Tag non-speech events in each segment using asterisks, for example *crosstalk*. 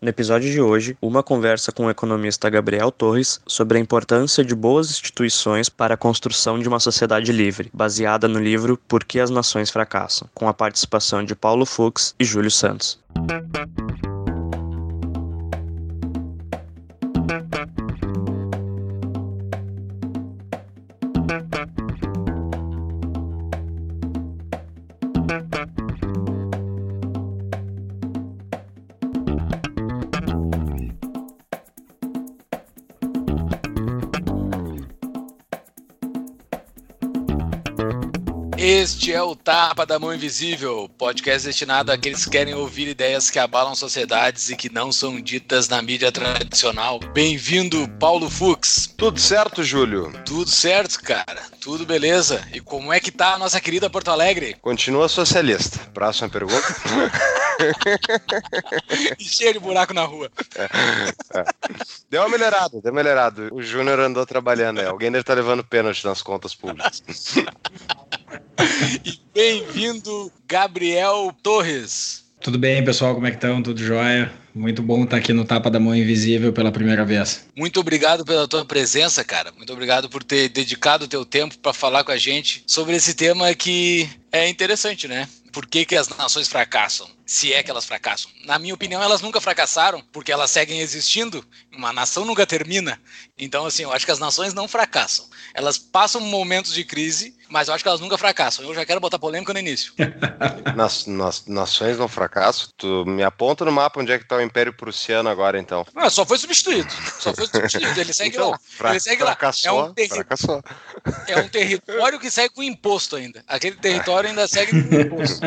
No episódio de hoje, uma conversa com o economista Gabriel Torres sobre a importância de boas instituições para a construção de uma sociedade livre, baseada no livro Por que as Nações Fracassam, com a participação de Paulo Fux e Júlio Santos. É o Tapa da Mão Invisível, podcast destinado àqueles que querem ouvir ideias que abalam sociedades e que não são ditas na mídia tradicional. Bem-vindo, Paulo Fux. Tudo certo, Júlio? Tudo certo, cara. Tudo beleza. E como é que tá a nossa querida Porto Alegre? Continua socialista. Próxima pergunta. *laughs* e cheio de buraco na rua. É, é. Deu uma melhorada, deu uma melhorada. O Júnior andou trabalhando aí. Alguém deve estar levando pênalti nas contas públicas. *laughs* e bem-vindo, Gabriel Torres. Tudo bem, pessoal? Como é que estão? Tudo jóia? Muito bom estar aqui no Tapa da Mão Invisível pela primeira vez. Muito obrigado pela tua presença, cara. Muito obrigado por ter dedicado o teu tempo para falar com a gente sobre esse tema que é interessante, né? Por que, que as nações fracassam? Se é que elas fracassam. Na minha opinião, elas nunca fracassaram, porque elas seguem existindo. Uma nação nunca termina. Então, assim, eu acho que as nações não fracassam. Elas passam momentos de crise, mas eu acho que elas nunca fracassam. Eu já quero botar polêmica no início. *laughs* Nas, nas, nações não fracassam? Tu me aponta no mapa onde é que está o Império Prussiano agora, então. Ah, só foi substituído. Só foi substituído. Ele segue então, lá. Fra Ele segue fracassou, lá. É um, terri fracassou. é um território que segue com imposto ainda. Aquele território ainda segue com *laughs* imposto.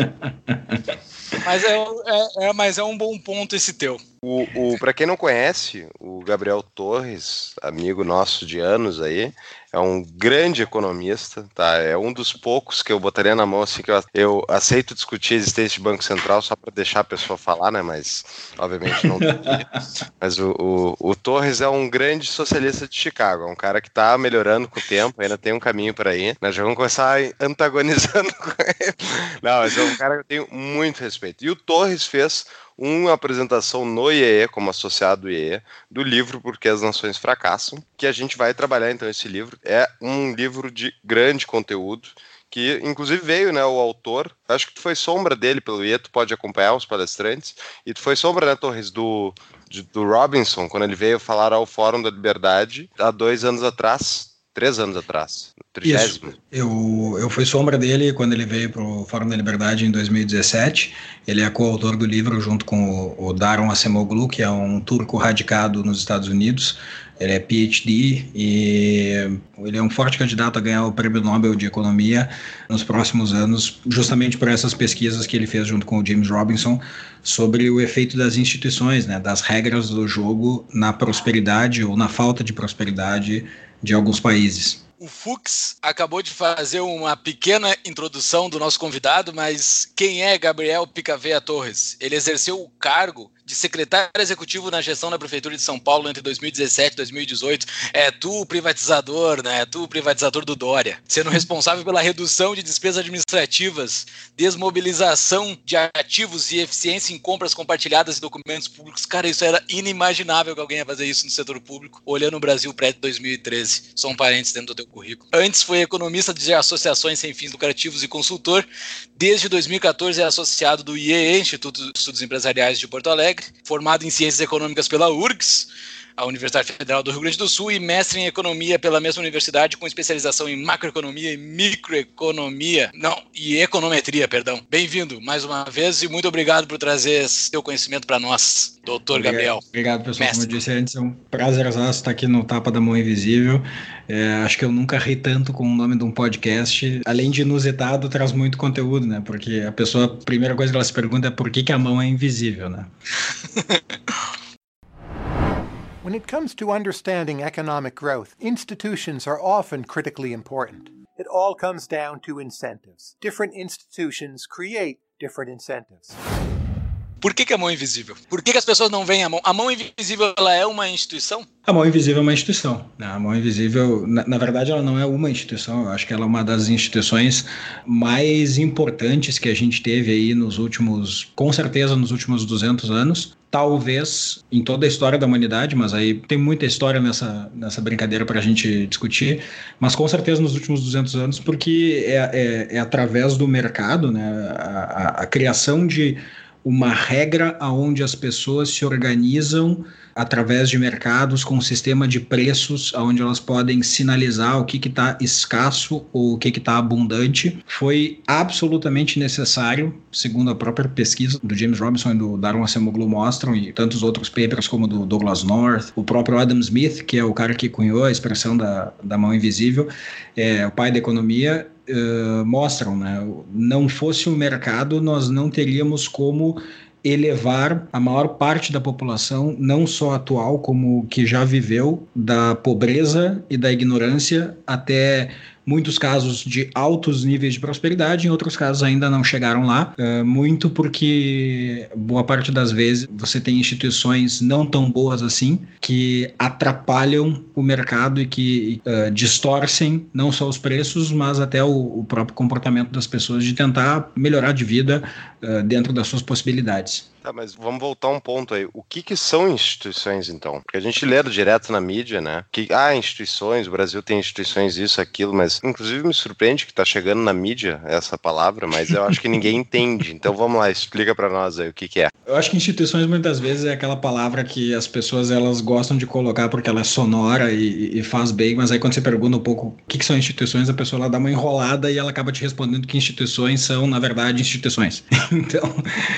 Mas é, é, é, mas é um bom ponto esse teu. O, o, para quem não conhece, o Gabriel Torres, amigo nosso de anos aí, é um grande economista, tá? É um dos poucos que eu botaria na mão, assim, que eu, eu aceito discutir a existência de Banco Central só para deixar a pessoa falar, né? Mas, obviamente, não. Mas o, o, o, Torres é um grande socialista de Chicago, é um cara que está melhorando com o tempo, ainda tem um caminho para ir. Nós já vamos começar antagonizando *laughs* com ele. Não, mas é um cara que eu tenho muito respeito. E o Torres fez uma apresentação no IEE, como associado do IEE, do livro Porque as Nações Fracassam, que a gente vai trabalhar então esse livro. É um livro de grande conteúdo, que inclusive veio, né, o autor, acho que tu foi sombra dele pelo IE, tu pode acompanhar os palestrantes, e tu foi sombra, né, Torres, do, de, do Robinson, quando ele veio falar ao Fórum da Liberdade, há dois anos atrás, três anos atrás, trigésimo. Eu, eu fui sombra dele quando ele veio para o Fórum da Liberdade em 2017. Ele é coautor do livro junto com o, o Daron Acemoglu, que é um turco radicado nos Estados Unidos. Ele é PhD e ele é um forte candidato a ganhar o Prêmio Nobel de Economia nos próximos anos, justamente por essas pesquisas que ele fez junto com o James Robinson sobre o efeito das instituições, né, das regras do jogo na prosperidade ou na falta de prosperidade de alguns países. O Fux acabou de fazer uma pequena introdução do nosso convidado, mas quem é Gabriel Picaveia Torres? Ele exerceu o cargo de secretário executivo na gestão da Prefeitura de São Paulo entre 2017 e 2018. É tu o privatizador, né? É tu o privatizador do Dória. Sendo responsável pela redução de despesas administrativas, desmobilização de ativos e eficiência em compras compartilhadas e documentos públicos. Cara, isso era inimaginável que alguém ia fazer isso no setor público, olhando o Brasil pré-2013. Só um parênteses dentro do teu currículo. Antes foi economista de associações sem fins lucrativos e consultor. Desde 2014 é associado do IEE, Instituto de Estudos Empresariais de Porto Alegre formado em Ciências Econômicas pela URGS, a Universidade Federal do Rio Grande do Sul, e mestre em Economia pela mesma universidade, com especialização em Macroeconomia e Microeconomia, não, e Econometria, perdão. Bem-vindo mais uma vez e muito obrigado por trazer seu conhecimento para nós, doutor obrigado, Gabriel. Obrigado, pessoal. Mestre. Como eu disse antes, é um prazer estar aqui no Tapa da Mão Invisível. É, acho que eu nunca ri tanto com o nome de um podcast. Além de inusitado, traz muito conteúdo, né? Porque a pessoa, a primeira coisa que ela se pergunta é por que, que a mão é invisível, né? *laughs* When it comes to understanding economic growth, institutions are often critically important. It all comes down to incentives. Different institutions create different incentives. Por que, que a mão é invisível? Por que, que, as pessoas não veem a mão? A mão invisível ela é uma instituição? A mão invisível é uma instituição. Né? A mão invisível, na, na, verdade, ela não é uma instituição. Eu acho que ela é uma das instituições mais importantes que a gente teve aí nos últimos, com certeza, nos últimos 200 anos. Talvez em toda a história da humanidade, mas aí tem muita história nessa, nessa brincadeira para a gente discutir, mas com certeza nos últimos 200 anos, porque é, é, é através do mercado, né, a, a, a criação de uma regra aonde as pessoas se organizam através de mercados com um sistema de preços onde elas podem sinalizar o que está escasso ou o que está abundante, foi absolutamente necessário, segundo a própria pesquisa do James Robinson e do Darwin Acemoglu mostram, e tantos outros papers como do Douglas North, o próprio Adam Smith, que é o cara que cunhou a expressão da, da mão invisível, é o pai da economia, uh, mostram, né? Não fosse o mercado, nós não teríamos como elevar a maior parte da população, não só atual, como que já viveu, da pobreza e da ignorância até muitos casos de altos níveis de prosperidade, em outros casos ainda não chegaram lá, uh, muito porque boa parte das vezes você tem instituições não tão boas assim que atrapalham o mercado e que uh, distorcem não só os preços, mas até o, o, próprio comportamento das pessoas de tentar melhorar de vida uh, dentro das suas possibilidades. Tá, mas vamos voltar um ponto aí. O que, que são instituições, então? Porque a gente lê direto na mídia, né? Que, ah, instituições, o Brasil tem instituições, isso, aquilo, mas inclusive me surpreende que tá chegando na mídia essa palavra, mas eu acho que ninguém *laughs* entende. Então vamos lá, explica para nós aí o que, que é. Eu acho que instituições muitas vezes é aquela palavra que as pessoas elas gostam de colocar porque ela é sonora e, e faz bem, mas aí quando você pergunta um pouco o que, que são instituições, a pessoa ela dá uma enrolada e ela acaba te respondendo que instituições são, na verdade, instituições. *laughs* então,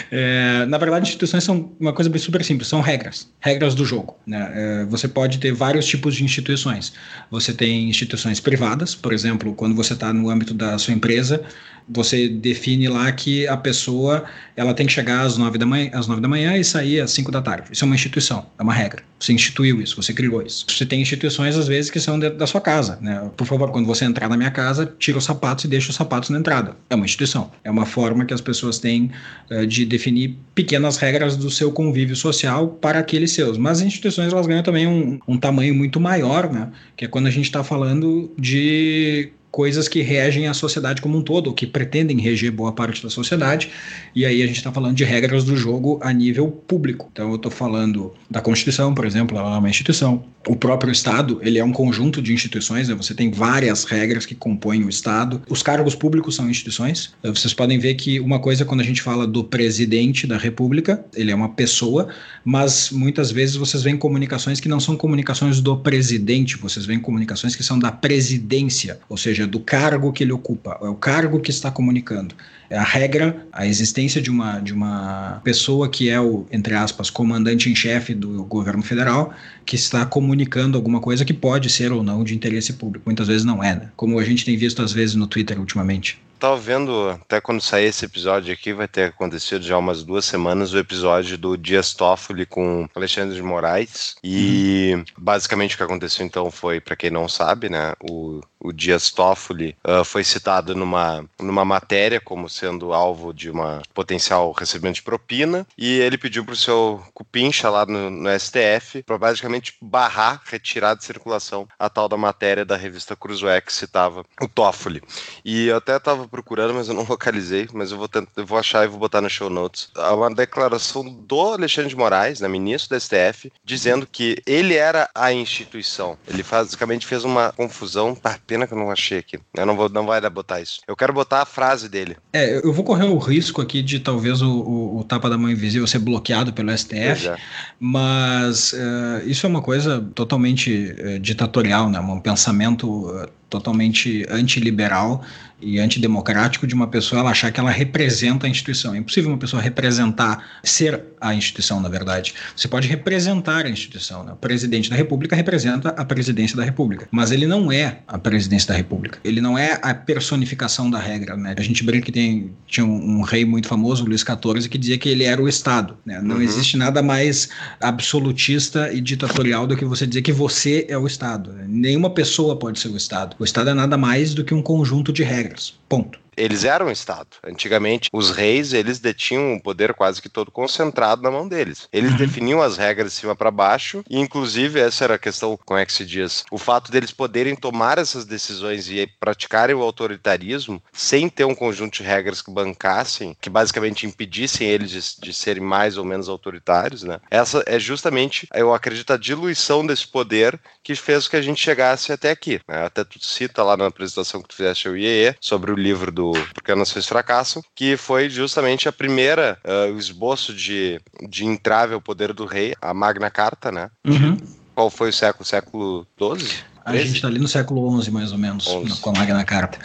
é, na verdade, verdade, instituições são uma coisa super simples, são regras, regras do jogo. Né? É, você pode ter vários tipos de instituições. Você tem instituições privadas, por exemplo, quando você está no âmbito da sua empresa, você define lá que a pessoa ela tem que chegar às nove da manhã, às nove da manhã e sair às cinco da tarde. Isso é uma instituição, é uma regra. Você instituiu isso, você criou isso. Você tem instituições às vezes que são dentro da sua casa, né? Por favor, quando você entrar na minha casa, tira os sapatos e deixa os sapatos na entrada. É uma instituição. É uma forma que as pessoas têm uh, de definir pequenas regras do seu convívio social para aqueles seus. Mas as instituições elas ganham também um, um tamanho muito maior, né? Que é quando a gente está falando de coisas que regem a sociedade como um todo, ou que pretendem reger boa parte da sociedade, e aí a gente está falando de regras do jogo a nível público. Então eu estou falando da Constituição, por exemplo, ela é uma instituição. O próprio Estado, ele é um conjunto de instituições, né? você tem várias regras que compõem o Estado. Os cargos públicos são instituições. Vocês podem ver que uma coisa, quando a gente fala do presidente da República, ele é uma pessoa, mas muitas vezes vocês veem comunicações que não são comunicações do presidente, vocês veem comunicações que são da presidência, ou seja, do cargo que ele ocupa, é o cargo que está comunicando. É a regra, a existência de uma, de uma pessoa que é o, entre aspas, comandante em chefe do governo federal, que está comunicando alguma coisa que pode ser ou não de interesse público. Muitas vezes não é, né? Como a gente tem visto às vezes no Twitter ultimamente tava vendo, até quando sair esse episódio aqui, vai ter acontecido já umas duas semanas o episódio do Dias Toffoli com Alexandre de Moraes. E basicamente o que aconteceu então foi, para quem não sabe, né, o, o Dias Toffoli uh, foi citado numa, numa matéria como sendo alvo de uma potencial recebimento de propina. E ele pediu pro seu cupincha lá no, no STF para basicamente barrar, retirar de circulação a tal da matéria da revista Cruzoé que citava o Toffoli. E eu até tava procurando, mas eu não *laughs* localizei, mas eu vou, tentar, eu vou achar e vou botar no show notes. Uma declaração do Alexandre de Moraes, né, ministro da STF, dizendo que ele era a instituição. Ele basicamente fez uma confusão, tá, pena que eu não achei aqui. Eu não vou, não vai dar botar isso. Eu quero botar a frase dele. É, eu vou correr o risco aqui de talvez o, o, o tapa da mão invisível ser bloqueado pelo STF, é. mas uh, isso é uma coisa totalmente uh, ditatorial, né, um pensamento uh, totalmente antiliberal e antidemocrático de uma pessoa ela achar que ela representa a instituição. É impossível uma pessoa representar, ser a instituição, na verdade. Você pode representar a instituição. Né? O presidente da República representa a presidência da República, mas ele não é a presidência da República. Ele não é a personificação da regra. Né? A gente brinca que tem, tinha um, um rei muito famoso, Luís XIV, que dizia que ele era o Estado. Né? Não uhum. existe nada mais absolutista e ditatorial do que você dizer que você é o Estado. Nenhuma pessoa pode ser o Estado. O Estado é nada mais do que um conjunto de regras. things. Ponto eles eram um Estado. Antigamente, os reis, eles detinham o poder quase que todo concentrado na mão deles. Eles uhum. definiam as regras de cima para baixo, e inclusive essa era a questão, como é que se diz? O fato deles poderem tomar essas decisões e praticarem o autoritarismo sem ter um conjunto de regras que bancassem, que basicamente impedissem eles de, de serem mais ou menos autoritários, né? Essa é justamente, eu acredito, a diluição desse poder que fez com que a gente chegasse até aqui. Né? Até tu cita lá na apresentação que tu fizeste ao IEE sobre o livro do Porque as Nações Fracassam, que foi justamente a primeira, uh, o esboço de, de entrave ao poder do rei, a Magna Carta, né? Uhum. Qual foi o século? Século XII? A gente está ali no século XI, mais ou menos, 11. com a Magna Carta.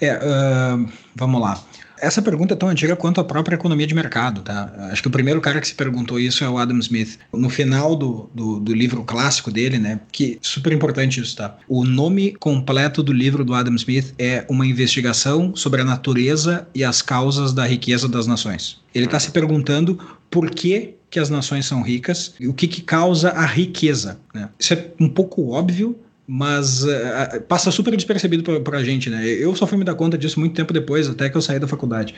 É, uh, vamos lá. Essa pergunta é tão antiga quanto a própria economia de mercado, tá? Acho que o primeiro cara que se perguntou isso é o Adam Smith. No final do, do, do livro clássico dele, né? Que super importante isso, tá? O nome completo do livro do Adam Smith é Uma Investigação sobre a Natureza e as Causas da Riqueza das Nações. Ele está se perguntando por que, que as nações são ricas e o que, que causa a riqueza. Né? Isso é um pouco óbvio, mas uh, passa super despercebido para a gente, né? Eu só fui me dar conta disso muito tempo depois, até que eu saí da faculdade.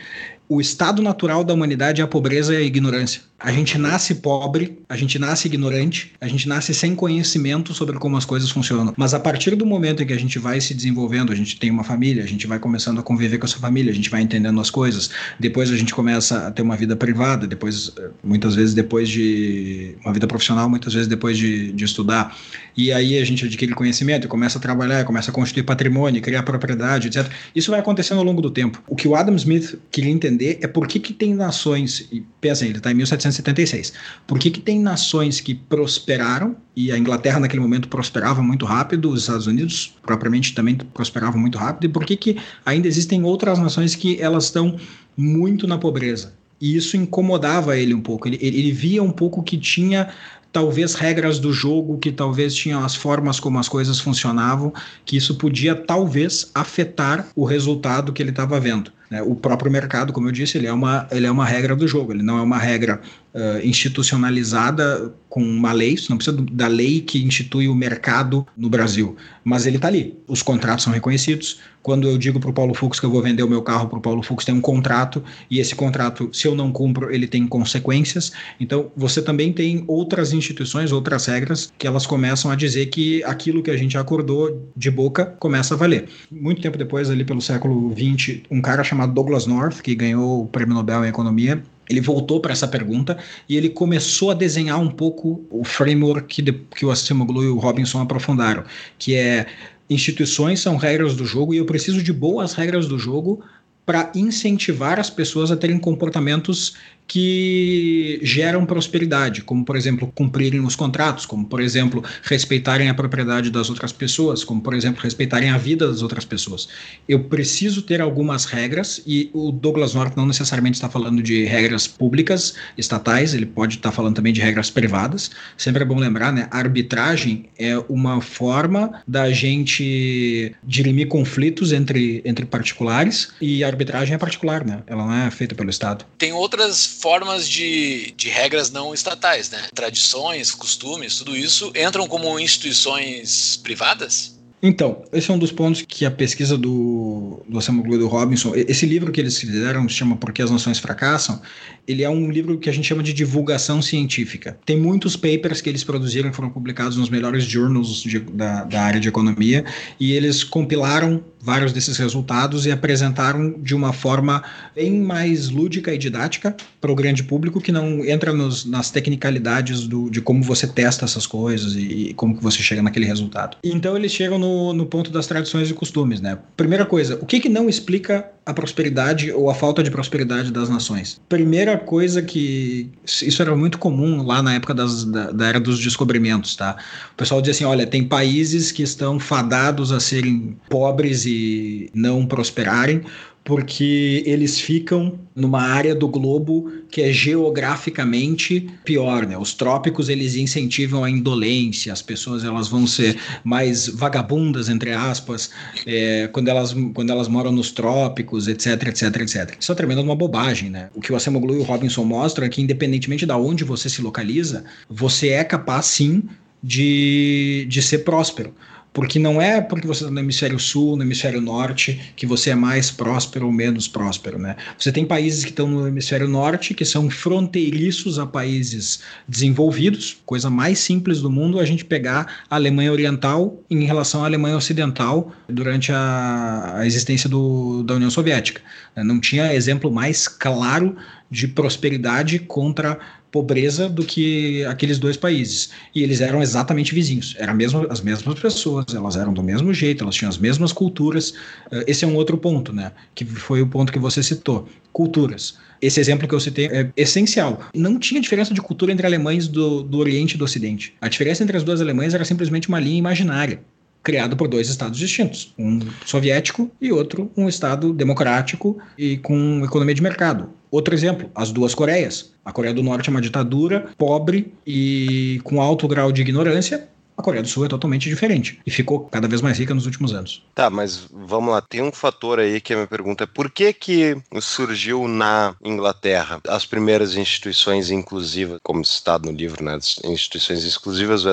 O estado natural da humanidade é a pobreza e a ignorância. A gente nasce pobre, a gente nasce ignorante, a gente nasce sem conhecimento sobre como as coisas funcionam. Mas a partir do momento em que a gente vai se desenvolvendo, a gente tem uma família, a gente vai começando a conviver com essa família, a gente vai entendendo as coisas, depois a gente começa a ter uma vida privada, depois, eh, muitas vezes depois de uma vida profissional, muitas vezes depois de, de estudar, e aí a gente adquire conhecimento começa a trabalhar, começa a constituir patrimônio, criar propriedade, etc. Isso vai acontecendo ao longo do tempo. O que o Adam Smith queria entender é por que, que tem nações, e pensa ele está em 1776, por que, que tem nações que prosperaram, e a Inglaterra naquele momento prosperava muito rápido, os Estados Unidos propriamente também prosperavam muito rápido, e por que, que ainda existem outras nações que elas estão muito na pobreza. E isso incomodava ele um pouco. Ele, ele, via um pouco que tinha talvez regras do jogo, que talvez tinham as formas como as coisas funcionavam, que isso podia talvez afetar o resultado que ele estava vendo. Né? O próprio mercado, como eu disse, ele é, uma, ele é uma regra do jogo, ele não é uma regra uh, institucionalizada com uma lei, não precisa da lei que institui o mercado no Brasil, mas ele está ali. Os contratos são reconhecidos. Quando eu digo para o Paulo Fux que eu vou vender o meu carro para o Paulo Fux, tem um contrato, e esse contrato, se eu não cumpro, ele tem consequências. Então, você também tem outras instituições, outras regras, que elas começam a dizer que aquilo que a gente acordou de boca começa a valer. Muito tempo depois, ali pelo século XX, um cara chamado Douglas North, que ganhou o Prêmio Nobel em Economia, ele voltou para essa pergunta e ele começou a desenhar um pouco o framework que, de, que o Acemoglu e o Robinson aprofundaram, que é instituições são regras do jogo e eu preciso de boas regras do jogo para incentivar as pessoas a terem comportamentos que geram prosperidade, como por exemplo cumprirem os contratos, como por exemplo respeitarem a propriedade das outras pessoas, como por exemplo respeitarem a vida das outras pessoas. Eu preciso ter algumas regras e o Douglas North não necessariamente está falando de regras públicas, estatais, ele pode estar falando também de regras privadas. Sempre é bom lembrar, né? A arbitragem é uma forma da gente dirimir conflitos entre, entre particulares e a arbitragem é particular, né? Ela não é feita pelo Estado. Tem outras formas de, de regras não estatais, né? Tradições, costumes, tudo isso entram como instituições privadas? Então, esse é um dos pontos que a pesquisa do, do Samuel do Robinson, esse livro que eles fizeram, se chama Por que as Nações Fracassam, ele é um livro que a gente chama de divulgação científica. Tem muitos papers que eles produziram, foram publicados nos melhores journals de, da, da área de economia, e eles compilaram vários desses resultados e apresentaram de uma forma bem mais lúdica e didática para o grande público que não entra nos, nas tecnicalidades do, de como você testa essas coisas e, e, como que você chega naquele resultado. Então eles chegam no, no ponto das tradições e costumes, né? Primeira coisa, o que, que não explica a prosperidade ou a falta de prosperidade das nações? Primeira coisa que isso era muito comum lá na época das, da, da era dos descobrimentos, tá? O pessoal dizia assim, olha, tem países que estão fadados a serem pobres e não prosperarem, porque eles ficam numa área do globo que é geograficamente pior, né? Os trópicos eles incentivam a indolência, as pessoas elas vão ser mais vagabundas entre aspas é, quando elas quando elas moram nos trópicos, etc, etc, etc. Isso é tremenda uma bobagem, né? O que o Acemoglu e o Robinson mostram é que independentemente de onde você se localiza, você é capaz sim de, de ser próspero Porque não é porque você está no hemisfério sul, no hemisfério norte, que você é mais próspero ou menos próspero, né? Você tem países que estão no hemisfério norte, que são fronteiriços a países desenvolvidos, coisa mais simples do mundo a gente pegar a Alemanha Oriental em relação à Alemanha Ocidental durante a, a existência do, da União Soviética. Não tinha exemplo mais claro de prosperidade contra pobreza do que aqueles dois países. E eles eram exatamente vizinhos, eram mesmo, as mesmas pessoas, elas eram do mesmo jeito, elas tinham as mesmas culturas. Eh, esse é um outro ponto, né? Que foi o ponto que você citou. Culturas. Esse exemplo que eu citei é essencial. Não tinha diferença de cultura entre alemães do, do Oriente e do Ocidente. A diferença entre as duas Alemanhas era simplesmente uma linha imaginária criado por dois estados distintos, um soviético e outro um estado democrático e com economia de mercado. Outro exemplo, as duas Coreias. A Coreia do Norte é uma ditadura pobre e com alto grau de ignorância, a Coreia do Sul é totalmente diferente e ficou cada vez mais rica nos últimos anos. Tá, mas vamos lá, tem um fator aí que a minha pergunta é por que que surgiu na Inglaterra as primeiras instituições inclusivas, como citado no livro, né, instituições exclusivas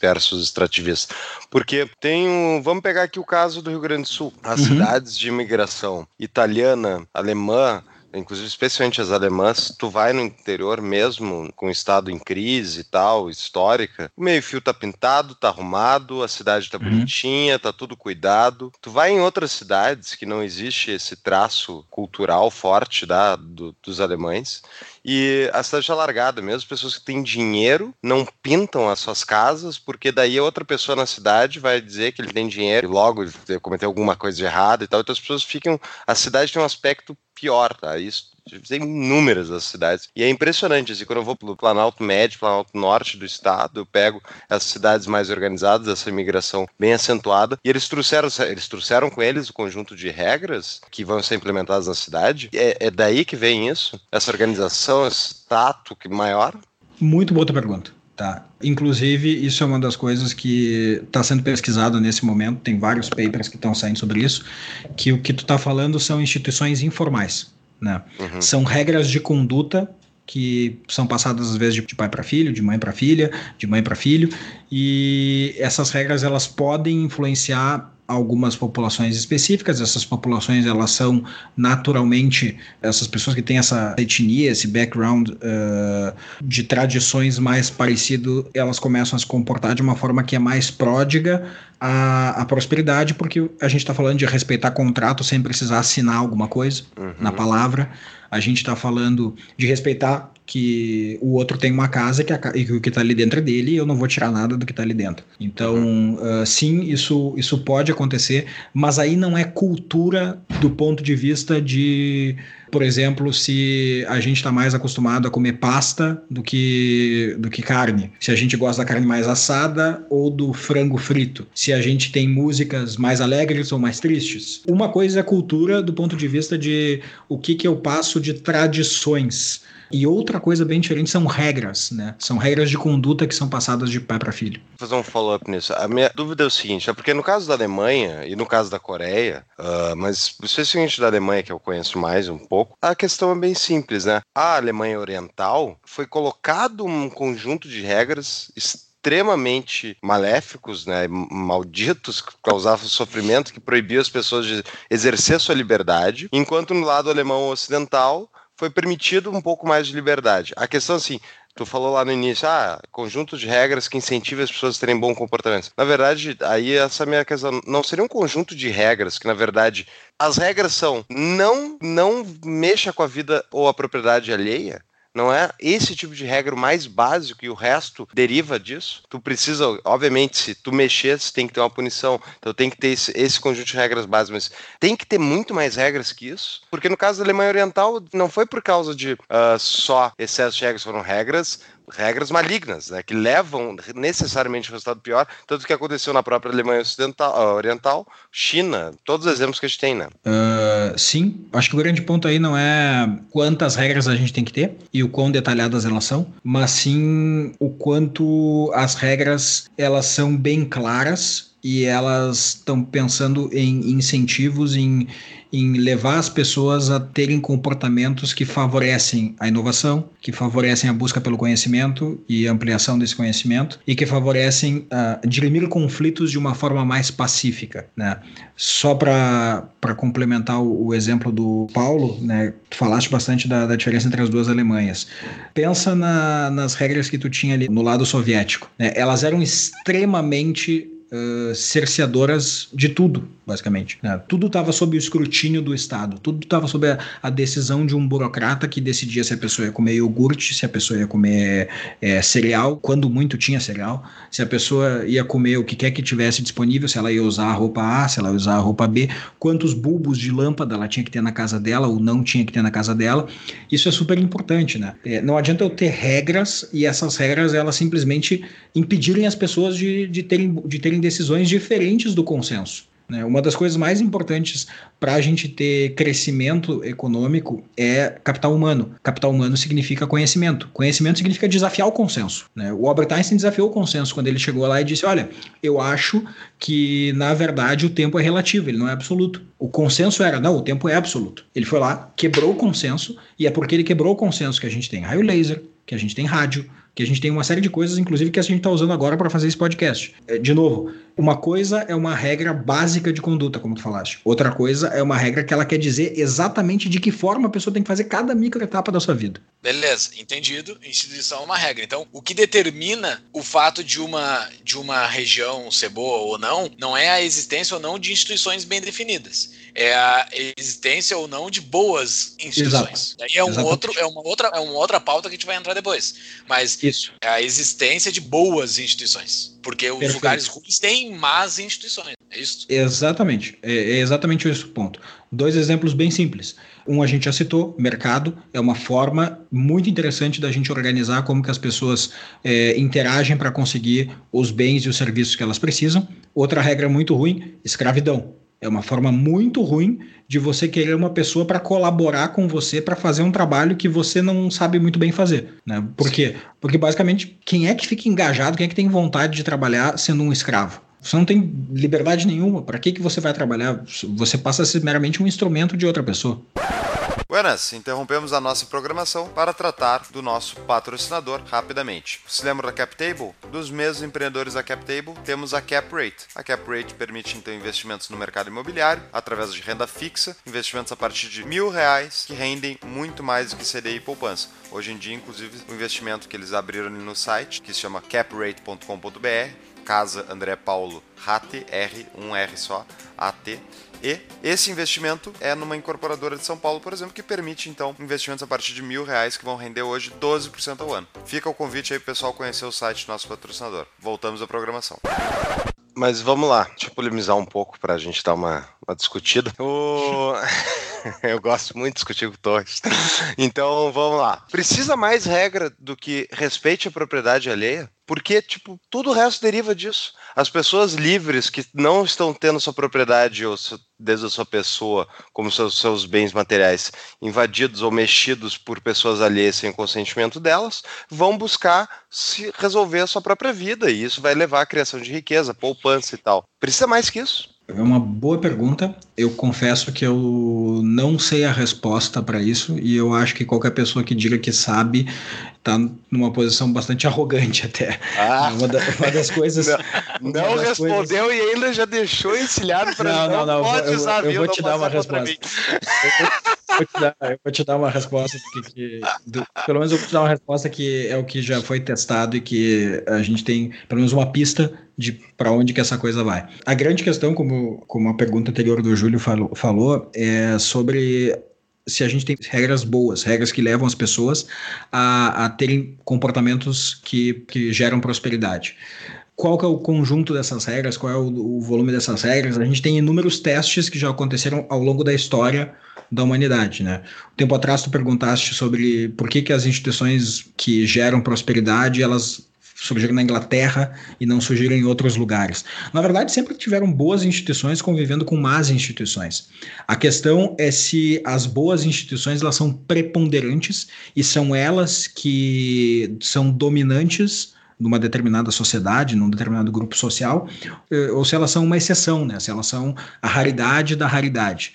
versus extrativistas? Porque tem um, vamos pegar aqui o caso do Rio Grande do Sul, as uhum. cidades de imigração italiana, alemã, inclusive especialmente as alemãs, tu vai no interior mesmo, com o estado em crise e tal, histórica, o meio-fio tá pintado, tá arrumado, a cidade tá uhum. bonitinha, tá tudo cuidado. Tu vai em outras cidades que não existe esse traço cultural forte da, do, dos alemães, e a cidade está largada, mesmo as pessoas que têm dinheiro não pintam as suas casas, porque daí outra pessoa na cidade vai dizer que ele tem dinheiro e logo cometeu alguma coisa de errado e tal, então as pessoas ficam. A cidade tem um aspecto pior, tá? Isso tem inúmeras as cidades. E é impressionante, assim, quando eu vou pro Planalto Médio, Planalto Norte do estado, eu pego as cidades mais organizadas, essa imigração bem acentuada, e eles trouxeram, eles trouxeram com eles o conjunto de regras que vão ser implementadas na cidade. É, é daí que vem isso? Essa organização, esse tato maior? Muito boa pergunta. Tá. Inclusive, isso é uma das coisas que está sendo pesquisado nesse momento, tem vários papers que estão saindo sobre isso, que o que tu está falando são instituições informais. Né? Uhum. São regras de conduta que são passadas às vezes de pai para filho, de mãe para filha, de mãe para filho, e essas regras elas podem influenciar algumas populações específicas. Essas populações elas são naturalmente essas pessoas que têm essa etnia, esse background uh, de tradições mais parecido, elas começam a se comportar de uma forma que é mais pródiga à, à prosperidade, porque a gente está falando de respeitar contrato sem precisar assinar alguma coisa uhum. na palavra. A gente está falando de respeitar que o outro tem uma casa que a, e que o que está ali dentro é dele e eu não vou tirar nada do que está ali dentro. Então, uh, sim, isso, isso pode acontecer, mas aí não é cultura do ponto de vista de, por exemplo, se a gente está mais acostumado a comer pasta do que, do que carne, se a gente gosta da carne mais assada ou do frango frito, se a gente tem músicas mais alegres ou mais tristes. Uma coisa é cultura do ponto de vista de o que, que eu passo de tradições. E outra coisa bem diferente são regras, né? São regras de conduta que são passadas de pai para filho. Vou fazer um follow-up nisso. A minha dúvida é o seguinte: é porque no caso da Alemanha e no caso da Coreia, uh, mas especialmente da Alemanha, que eu conheço mais um pouco, a questão é bem simples, né? A Alemanha Oriental foi colocado um conjunto de regras extremamente maléficos, né, malditos, que causavam sofrimento, que proibiam as pessoas de exercer sua liberdade, enquanto no lado alemão ocidental foi permitido um pouco mais de liberdade. A questão, assim, tu falou lá no início, ah, conjunto de regras que incentiva as pessoas a terem bom comportamento. Na verdade, aí essa minha questão não seria um conjunto de regras que, na verdade, as regras são não, não mexa com a vida ou a propriedade alheia, não é esse tipo de regra mais básico e o resto deriva disso? Tu precisa, obviamente, se tu mexer, você tem que ter uma punição. Então tem que ter esse, esse conjunto de regras básicas. Mas tem que ter muito mais regras que isso. Porque no caso da Alemanha Oriental, não foi por causa de uh, só excesso de regras, foram regras regras malignas, né, que levam necessariamente ao resultado pior, tanto que aconteceu na própria Alemanha Ocidental, ah, Oriental, China, todos os exemplos que a gente tem, né? Uh, sim, acho que o grande ponto aí não é quantas regras a gente tem que ter e o quão detalhadas elas são, mas sim o quanto as regras elas são bem claras e elas estão pensando em incentivos, em, em levar as pessoas a terem comportamentos que favorecem a inovação, que favorecem a busca pelo conhecimento e ampliação desse conhecimento e que favorecem uh, dirimir conflitos de uma forma mais pacífica, né? Só para complementar o, o, exemplo do Paulo, né? Tu falaste bastante da, da diferença entre as duas Alemanhas. Pensa na, nas regras que tu tinha ali no lado soviético. Né? Elas eram extremamente uh, cerceadoras de tudo, basicamente. Né? Tudo estava sob o escrutínio do Estado, tudo estava sob a, a, decisão de um burocrata que decidia se a pessoa ia comer iogurte, se a pessoa ia comer é, cereal, quando muito tinha cereal, se a pessoa ia comer o que quer que tivesse disponível, se ela ia usar a roupa A, se ela ia usar a roupa B, quantos bulbos de lâmpada ela tinha que ter na casa dela ou não tinha que ter na casa dela. Isso é super importante, né? É, não adianta eu ter regras e essas regras elas simplesmente impedirem as pessoas de, de, terem, de terem decisões diferentes do consenso. Né? Uma das coisas mais importantes para a gente ter crescimento econômico é capital humano. Capital humano significa conhecimento. Conhecimento significa desafiar o consenso. Né? O Albert Einstein desafiou o consenso quando ele chegou lá e disse: Olha, eu acho que na verdade o tempo é relativo, ele não é absoluto. O consenso era: não, o tempo é absoluto. Ele foi lá, quebrou o consenso, e é porque ele quebrou o consenso que a gente tem raio laser, que a gente tem rádio, que a gente tem uma série de coisas, inclusive, que a gente está usando agora para fazer esse podcast. É, de novo, uma coisa é uma regra básica de conduta, como tu falaste. Outra coisa é uma regra que ela quer dizer exatamente de que forma a pessoa tem que fazer cada microetapa da sua vida. Beleza, entendido. Instituição é uma regra. Então, o que determina o fato de uma, de uma região ser boa ou não, não é a existência ou não de instituições bem definidas é a existência ou não de boas instituições. Daí é um outro, é uma outra, é uma outra pauta que a gente vai entrar depois. Mas Isso. é a existência de boas instituições, porque os Perfeito. lugares ruins têm más instituições. É isso? Exatamente. É, é exatamente esse o ponto. Dois exemplos bem simples. Um a gente já citou, mercado é uma forma muito interessante da gente organizar como que as pessoas é, interagem para conseguir os bens e os serviços que elas precisam. Outra regra muito ruim, escravidão. É uma forma muito ruim de você querer uma pessoa para colaborar com você para fazer um trabalho que você não sabe muito bem fazer. Né? Por quê? Porque basicamente, quem é que fica engajado, quem é que tem vontade de trabalhar sendo um escravo? Você não tem liberdade nenhuma. Para que, que você vai trabalhar? Você passa a ser meramente um instrumento de outra pessoa. Buenas, interrompemos a nossa programação para tratar do nosso patrocinador rapidamente. Se lembra da CapTable? Dos mesmos empreendedores da CapTable, temos a CapRate. A CapRate permite então investimentos no mercado imobiliário através de renda fixa, investimentos a partir de mil reais que rendem muito mais do que CDI e poupança. Hoje em dia, inclusive, o investimento que eles abriram no site, que se chama caprate.com.br, Casa André Paulo RAT, R, um R só, AT, e esse investimento é numa incorporadora de São Paulo, por exemplo, que permite então investimentos a partir de mil reais que vão render hoje 12% ao ano. Fica o convite aí pro pessoal conhecer o site do nosso patrocinador. Voltamos à programação. Mas vamos lá, deixa eu polemizar um pouco para a gente dar uma, uma discutida. O... *laughs* eu gosto muito de discutir com Torres. Então vamos lá. Precisa mais regra do que respeite a propriedade alheia? Porque, tipo, tudo o resto deriva disso. As pessoas livres que não estão tendo sua propriedade ou desde a sua pessoa, como seus, seus bens materiais, invadidos ou mexidos por pessoas alheias sem consentimento delas, vão buscar se resolver a sua própria vida. E isso vai levar à criação de riqueza, poupança e tal. Precisa mais que isso. É uma boa pergunta. Eu confesso que eu não sei a resposta para isso e eu acho que qualquer pessoa que diga que sabe está numa posição bastante arrogante até. Ah, uma, da, uma das coisas. *laughs* Não, não das respondeu coisas... e ainda já deixou encilhado para não, não, não, não. Pode eu, usar, eu, eu vou te dar uma resposta. *laughs* vou te dar, eu vou te dar uma resposta que, que do, pelo menos eu vou te dar uma resposta que é o que já foi testado e que a gente tem pelo menos uma pista de para onde que essa coisa vai. A grande questão, como, como a pergunta anterior do Júlio falou, falou é sobre se a gente tem regras boas, regras que levam as pessoas a, a terem comportamentos que, que geram prosperidade qual que é o conjunto dessas regras, qual é o, o, volume dessas regras. A gente tem inúmeros testes que já aconteceram ao longo da história da humanidade, né? Um tempo atrás tu perguntaste sobre por que, que as instituições que geram prosperidade, elas surgiram na Inglaterra e não surgiram em outros lugares. Na verdade, sempre tiveram boas instituições convivendo com más instituições. A questão é se as boas instituições elas são preponderantes e são elas que são dominantes numa determinada sociedade, num determinado grupo social, eh, ou se elas são uma exceção, né? se elas são a raridade da raridade.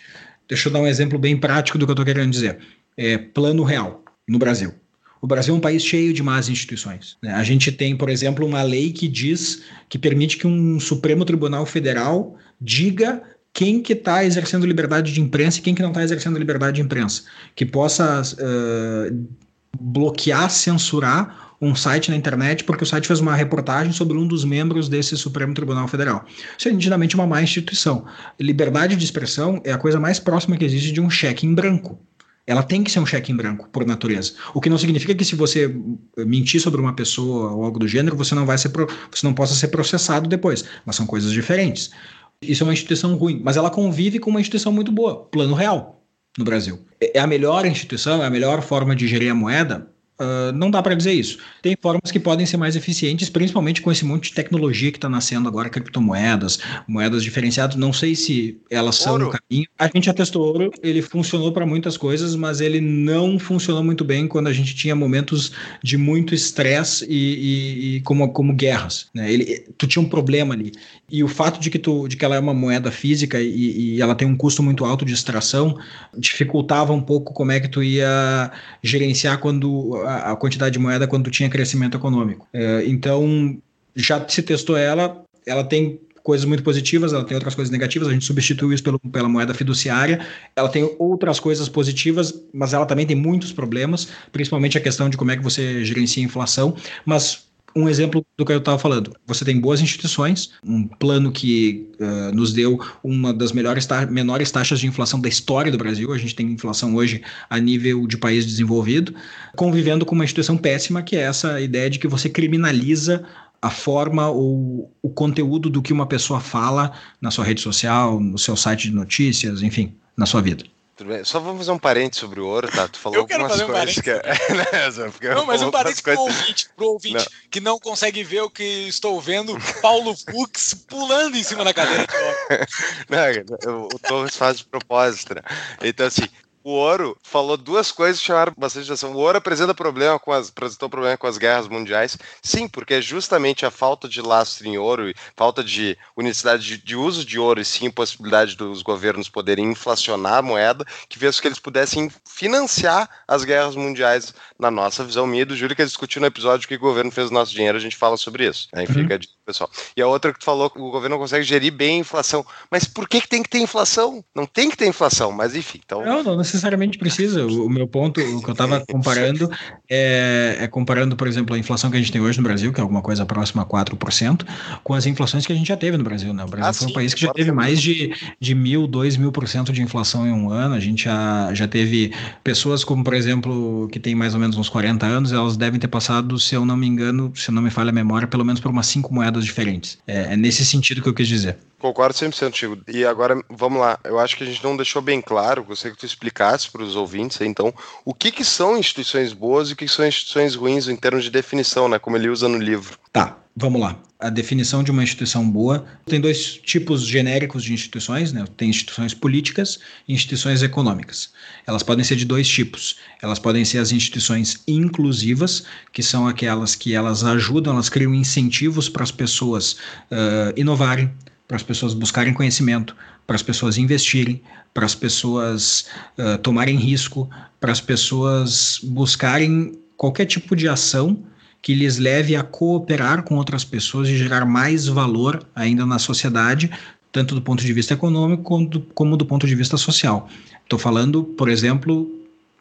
Deixa eu dar um exemplo bem prático do que eu estou querendo dizer. É, plano real no Brasil. O Brasil é um país cheio de más instituições. Né? A gente tem, por exemplo, uma lei que diz que permite que um Supremo Tribunal Federal diga quem que está exercendo liberdade de imprensa e quem que não está exercendo liberdade de imprensa, que possa uh, bloquear, censurar um site na internet porque o site fez uma reportagem sobre um dos membros desse Supremo Tribunal Federal. Isso é nitidamente uma má instituição. Liberdade de expressão é a coisa mais próxima que existe de um cheque em branco. Ela tem que ser um cheque em branco, por natureza. O que não significa que se você mentir sobre uma pessoa ou algo do gênero, você não vai ser pro, você não possa ser processado depois. Mas são coisas diferentes. Isso é uma instituição ruim, mas ela convive com uma instituição muito boa, Plano Real, no Brasil. É a melhor instituição, é a melhor forma de gerir a moeda? Uh, não dá para dizer isso. Tem formas que podem ser mais eficientes, principalmente com esse monte de tecnologia que está nascendo agora, criptomoedas, moedas diferenciadas. Não sei se elas são ouro. o caminho. A gente já testou ouro, ele funcionou para muitas coisas, mas ele não funcionou muito bem quando a gente tinha momentos de muito estresse e, e, e, como, como guerras. Né? Ele, tu tinha um problema ali. E o fato de que, tu, de que ela é uma moeda física e, e ela tem um custo muito alto de extração dificultava um pouco como é que tu ia gerenciar quando a, quantidade de moeda quando tinha crescimento econômico. É, então, já se testou ela, ela tem coisas muito positivas, ela tem outras coisas negativas, a gente substituiu isso pelo, pela moeda fiduciária, ela tem outras coisas positivas, mas ela também tem muitos problemas, principalmente a questão de como é que você gerencia a inflação, mas um exemplo do que eu estava falando. Você tem boas instituições, um plano que uh, nos deu uma das melhores ta menores taxas de inflação da história do Brasil. A gente tem inflação hoje a nível de país desenvolvido, convivendo com uma instituição péssima, que é essa ideia de que você criminaliza a forma ou o conteúdo do que uma pessoa fala na sua rede social, no seu site de notícias, enfim, na sua vida. Tudo bem. Só vamos fazer um parênteses sobre o ouro, tá? Tu falou eu quero fazer um. Que... É, *laughs* não, mas um parênteses coisas... pro ouvinte, pro ouvinte não. que não consegue ver o que estou vendo, Paulo Fux pulando em cima da cadeira de *laughs* Não, o Torres faz de propósito, né? Então, assim, o ouro falou duas coisas que chamaram bastante atenção. O ouro apresenta problema com as, apresentou problema com as guerras mundiais. Sim, porque é justamente a falta de lastro em ouro e falta de unicidade de, de, uso de ouro e sim possibilidade dos governos poderem inflacionar a moeda que fez com que eles pudessem financiar as guerras mundiais na nossa visão minha do Júlio, que discutiu no episódio que o governo fez o nosso dinheiro, a gente fala sobre isso. Aí uhum. fica pessoal. E a outra que tu falou que o governo não consegue gerir bem a inflação. Mas por que, que tem que ter inflação? Não tem que ter inflação, mas enfim. Então... Não, não necessariamente precisa. O meu ponto, o que eu estava comparando, é, é, comparando, por exemplo, a inflação que a gente tem hoje no Brasil, que é alguma coisa próxima a 4%, com as inflações que a gente já teve no Brasil. Né? O Brasil ah, foi um sim, país que já teve mais de, de mil, dois mil por cento de inflação em um ano. A gente já, já teve pessoas como, por exemplo, que tem mais ou menos uns 40 anos, elas devem ter passado, se eu não me engano, se não me falha a memória, pelo menos por umas cinco moedas diferentes. É, é nesse sentido que eu quis dizer. Concordo 100%, Chico. E agora, vamos lá. Eu acho que a gente não deixou bem claro, gostaria que tu explicasse para os ouvintes, então, o que, que são instituições boas e o que, que são instituições ruins em termos de definição, né? Como ele usa no livro. Tá, vamos lá. A definição de uma instituição boa tem dois tipos genéricos de instituições, né? Tem instituições políticas e instituições econômicas. Elas podem ser de dois tipos. Elas podem ser as instituições inclusivas, que são aquelas que elas ajudam, elas criam incentivos para as pessoas uh, inovarem, para as pessoas buscarem conhecimento, para as pessoas investirem, para as pessoas uh, tomarem risco, para as pessoas buscarem qualquer tipo de ação que lhes leve a cooperar com outras pessoas e gerar mais valor ainda na sociedade, tanto do ponto de vista econômico como do, como do ponto de vista social. Estou falando, por exemplo,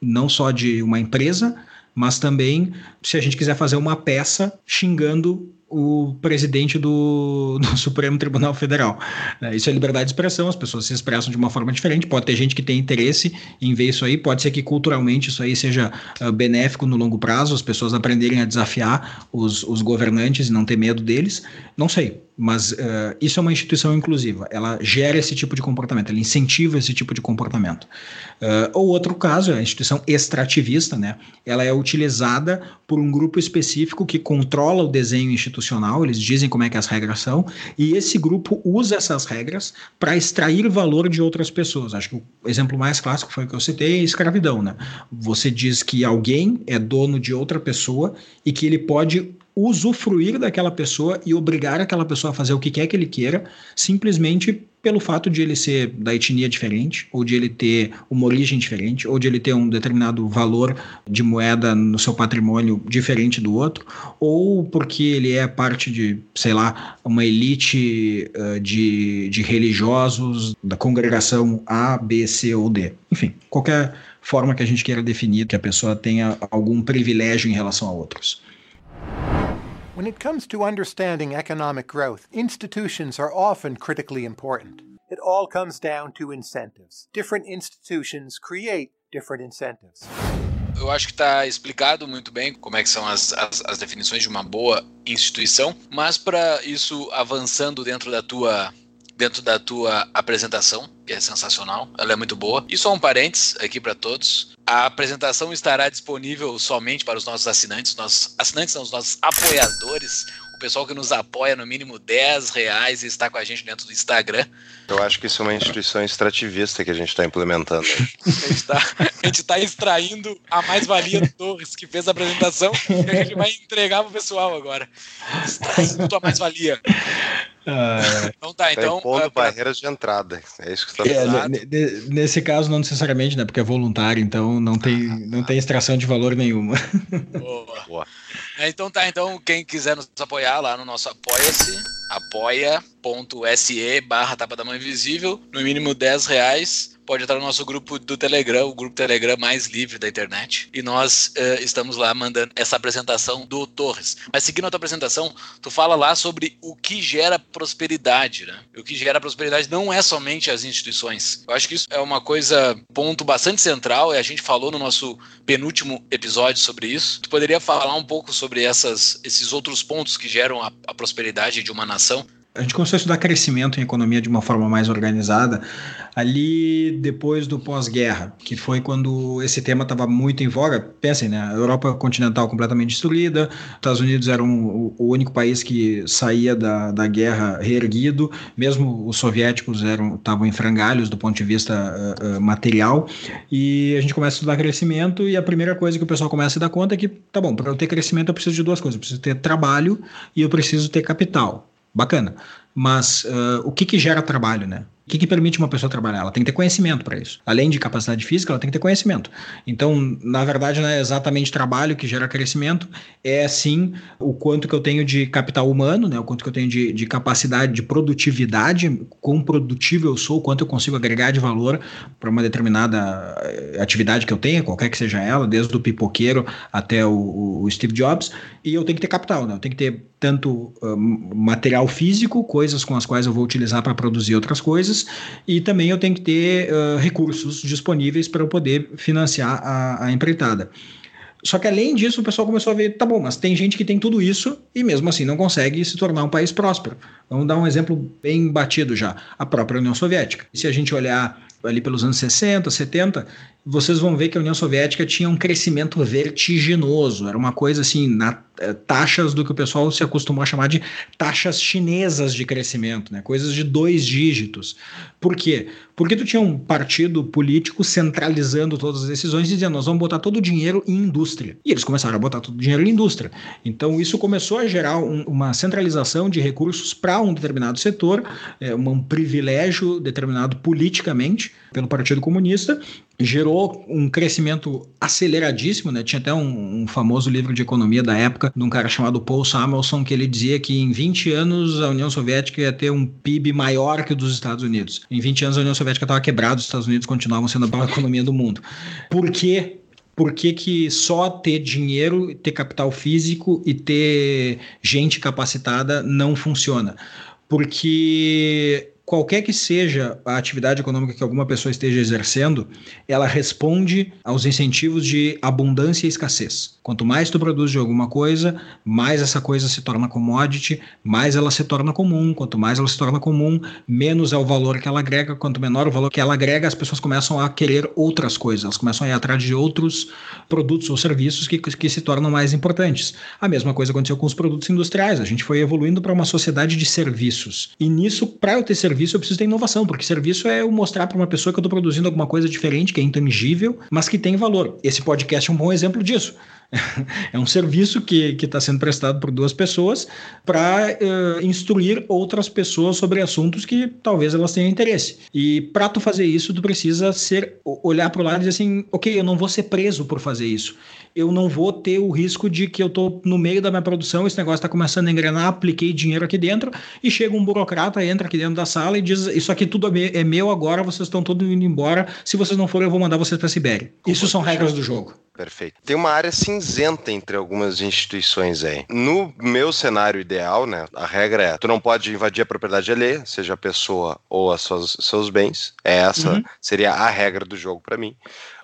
não só de uma empresa, mas também se a gente quiser fazer uma peça xingando o presidente do, *laughs* do, Supremo Tribunal Federal. É, isso é liberdade de expressão, as pessoas se expressam de uma forma diferente. Pode ter gente que tem interesse em ver isso aí, pode ser que culturalmente isso aí seja uh, benéfico no longo prazo, as pessoas aprenderem a desafiar os, os governantes e não ter medo deles. Não sei, mas uh, isso é uma instituição inclusiva, ela gera esse tipo de comportamento, ela incentiva esse tipo de comportamento. Uh, ou outro caso, a instituição extrativista, né? ela é utilizada por um grupo específico que controla o desenho institucional, eles dizem como é que as regras são, e esse grupo usa essas regras para extrair valor de outras pessoas. Acho que o exemplo mais clássico foi o que eu citei, escravidão. Né? Você diz que alguém é dono de outra pessoa e que ele pode usufruir daquela pessoa e obrigar aquela pessoa a fazer o que quer que ele queira, simplesmente pelo fato de ele ser da etnia diferente, ou de ele ter uma origem diferente, ou de ele ter um determinado valor de moeda no seu patrimônio diferente do outro, ou porque ele é parte de, sei lá, uma elite uh, de, de religiosos da congregação A, B, C ou D. Enfim, qualquer forma que a gente queira definir que a pessoa tenha algum privilégio em relação a outros. When it comes to understanding economic growth, institutions are often critically important. It all comes down to incentives. Different institutions create different incentives. Eu acho que está explicado muito bem como é que são as, as, as definições de uma boa instituição, mas para isso avançando dentro da tua dentro da tua apresentação, que é sensacional, ela é muito boa. E só um parênteses aqui para todos. A apresentação estará disponível somente para os nossos assinantes, nossos assinantes são os nossos apoiadores, o pessoal que nos apoia no mínimo 10 reais e está com a gente dentro do Instagram. Eu acho que isso é uma instituição extrativista que a gente está implementando. *laughs* a gente está tá extraindo a mais-valia do Torres, que fez a apresentação, e a gente vai entregar para o pessoal agora. Extraindo a mais-valia. Ah, então tá, então. Tá uh, barreiras de entrada. É isso que você está é, Nesse caso, não necessariamente, né? Porque é voluntário, então não tem, não tem extração de valor nenhuma. Boa. Boa. É, então tá, então quem quiser nos apoiar lá no nosso Apoia-se, apoia.se barra tapa da mão invisível, no mínimo 10 reais pode entrar no nosso grupo do Telegram, o grupo Telegram mais livre da internet. E nós uh, estamos lá mandando essa apresentação do Torres. Mas seguindo a tua apresentação, tu fala lá sobre o que gera prosperidade, né? O que gera prosperidade não é somente as instituições. Eu acho que isso é uma coisa, ponto bastante central, e a gente falou no nosso penúltimo episódio sobre isso. Tu poderia falar um pouco sobre essas, esses outros pontos que geram a, a prosperidade de uma nação? A gente começou a estudar crescimento em economia de uma forma mais organizada ali depois do pós-guerra, que foi quando esse tema estava muito em voga. Pensem, né? A Europa continental completamente destruída, Estados Unidos era um, o único país que saía da, da guerra reerguido, mesmo os soviéticos estavam em frangalhos do ponto de vista uh, uh, material, e a gente começa a estudar crescimento e a primeira coisa que o pessoal começa a se dar conta é que, tá bom, para eu ter crescimento eu preciso de duas coisas, eu preciso ter trabalho e eu preciso ter capital. Bacana. Mas uh, o que, que gera trabalho, né? O que, que permite uma pessoa trabalhar? Ela tem que ter conhecimento para isso. Além de capacidade física, ela tem que ter conhecimento. Então, na verdade, não é exatamente trabalho que gera crescimento, é sim o quanto que eu tenho de capital humano, né? o quanto que eu tenho de, de capacidade, de produtividade, quão produtivo eu sou, quanto eu consigo agregar de valor para uma determinada eh, atividade que eu tenha, qualquer que seja ela, desde o pipoqueiro até o, o Steve Jobs, e eu tenho que ter capital, né? eu tenho que ter tanto material físico, coisas com as quais eu vou utilizar para produzir outras coisas, e também eu tenho que ter uh, recursos disponíveis para eu poder financiar a, a empreitada. Só que além disso, o pessoal começou a ver, tá bom, mas tem gente que tem tudo isso e mesmo assim não consegue se tornar um país próspero. Vamos dar um exemplo bem batido já, a própria União Soviética. Se a gente olhar ali pelos anos 60, 70, vocês vão ver que a União Soviética tinha um crescimento vertiginoso. Era uma coisa assim, na, é, taxas do que o pessoal se acostumou a chamar de taxas chinesas de crescimento, né? coisas de dois dígitos. Por quê? Porque tu tinha um partido político centralizando todas as decisões e dizendo, nós vamos botar todo o dinheiro em indústria. E eles começaram a botar todo o dinheiro em indústria. Então isso começou a gerar um, uma centralização de recursos para um determinado setor, é, um privilégio determinado politicamente pelo Partido Comunista, gerou um crescimento aceleradíssimo, né? Tinha até um, um, famoso livro de economia da época de um cara chamado Paul Samuelson que ele dizia que em 20 anos a União Soviética ia ter um PIB maior que o dos Estados Unidos. Em 20 anos a União Soviética estava quebrada, os Estados Unidos continuavam sendo a maior *laughs* economia do mundo. Por quê? por que, que, só ter dinheiro, ter capital físico e ter gente capacitada não funciona? Porque qualquer que seja a atividade econômica que alguma pessoa esteja exercendo, ela responde aos incentivos de abundância e escassez. Quanto mais tu produz de alguma coisa, mais essa coisa se torna commodity, mais ela se torna comum. Quanto mais ela se torna comum, menos é o valor que ela agrega. Quanto menor o valor que ela agrega, as pessoas começam a querer outras coisas, elas começam a ir atrás de outros produtos ou serviços que, que se tornam mais importantes. A mesma coisa aconteceu com os produtos industriais. A gente foi evoluindo para uma sociedade de serviços. E nisso, para eu ter serviço, serviço, eu preciso ter inovação, porque serviço é eu mostrar para uma pessoa que eu estou produzindo alguma coisa diferente, que é intangível, mas que tem valor. Esse podcast é um bom exemplo disso. *laughs* é um serviço que está sendo prestado por duas pessoas para uh, instruir outras pessoas sobre assuntos que talvez elas tenham interesse. E para tu fazer isso, tu precisa ser olhar para o lado e dizer assim, ok, eu não vou ser preso por fazer isso eu não vou ter o risco de que eu estou no meio da minha produção, esse negócio está começando a engrenar, apliquei dinheiro aqui dentro e chega um burocrata, entra aqui dentro da sala e diz: Isso aqui tudo é meu agora, vocês estão todos indo embora. Se vocês não forem, eu vou mandar vocês para a Sibéria. Isso são regras do jogo. Perfeito. Tem uma área cinzenta entre algumas instituições aí. No meu cenário ideal, né, a regra é: tu não pode invadir a propriedade alheia, seja a pessoa ou as suas, seus bens. Essa uhum. seria a regra do jogo para mim.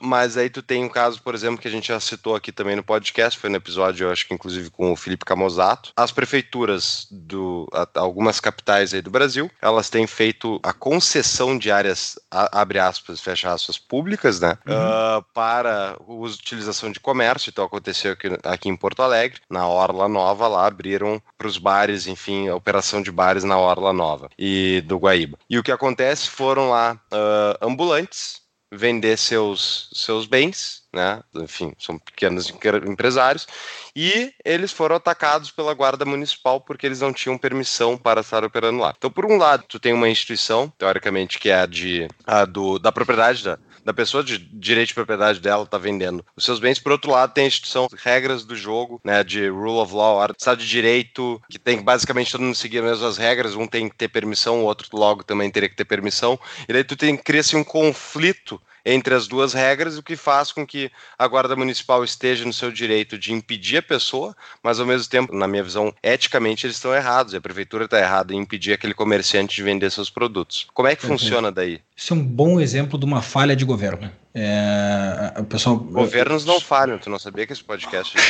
Mas aí tu tem um caso, por exemplo, que a gente já citou aqui também no podcast, foi no episódio, eu acho que inclusive com o Felipe Camozato. As prefeituras do algumas capitais aí do Brasil, elas têm feito a concessão de áreas abre aspas, fecha aspas públicas, né, uhum. uh, para uso utilização de comércio. Então aconteceu aqui, aqui em Porto Alegre, na Orla Nova lá abriram para os bares, enfim, a operação de bares na Orla Nova e do Guaíba. E o que acontece foram lá uh, ambulantes vender seus, seus bens, né? Enfim, são pequenos empresários, e eles foram atacados pela guarda municipal porque eles não tinham permissão para estar operando lá. Então, por um lado, tu tem uma instituição, teoricamente, que é a de a do, da propriedade da, da pessoa de direito de propriedade dela tá vendendo os seus bens. Por outro lado, tem a instituição, regras do jogo, né, de rule of law, Estado de direito, que tem que basicamente todo mundo seguir as mesmas regras, um tem que ter permissão, o outro logo também teria que ter permissão. E daí tu tem cria-se um conflito entre as duas regras, o que faz com que a Guarda Municipal esteja no seu direito de impedir a pessoa, mas ao mesmo tempo, na minha visão, eticamente eles estão errados, e a prefeitura está errada em impedir aquele comerciante de vender seus produtos. Como é que funciona daí? Isso é um bom exemplo de uma falha de governo. É, o pessoal... Governos não falham, tu não sabia que esse podcast. *laughs*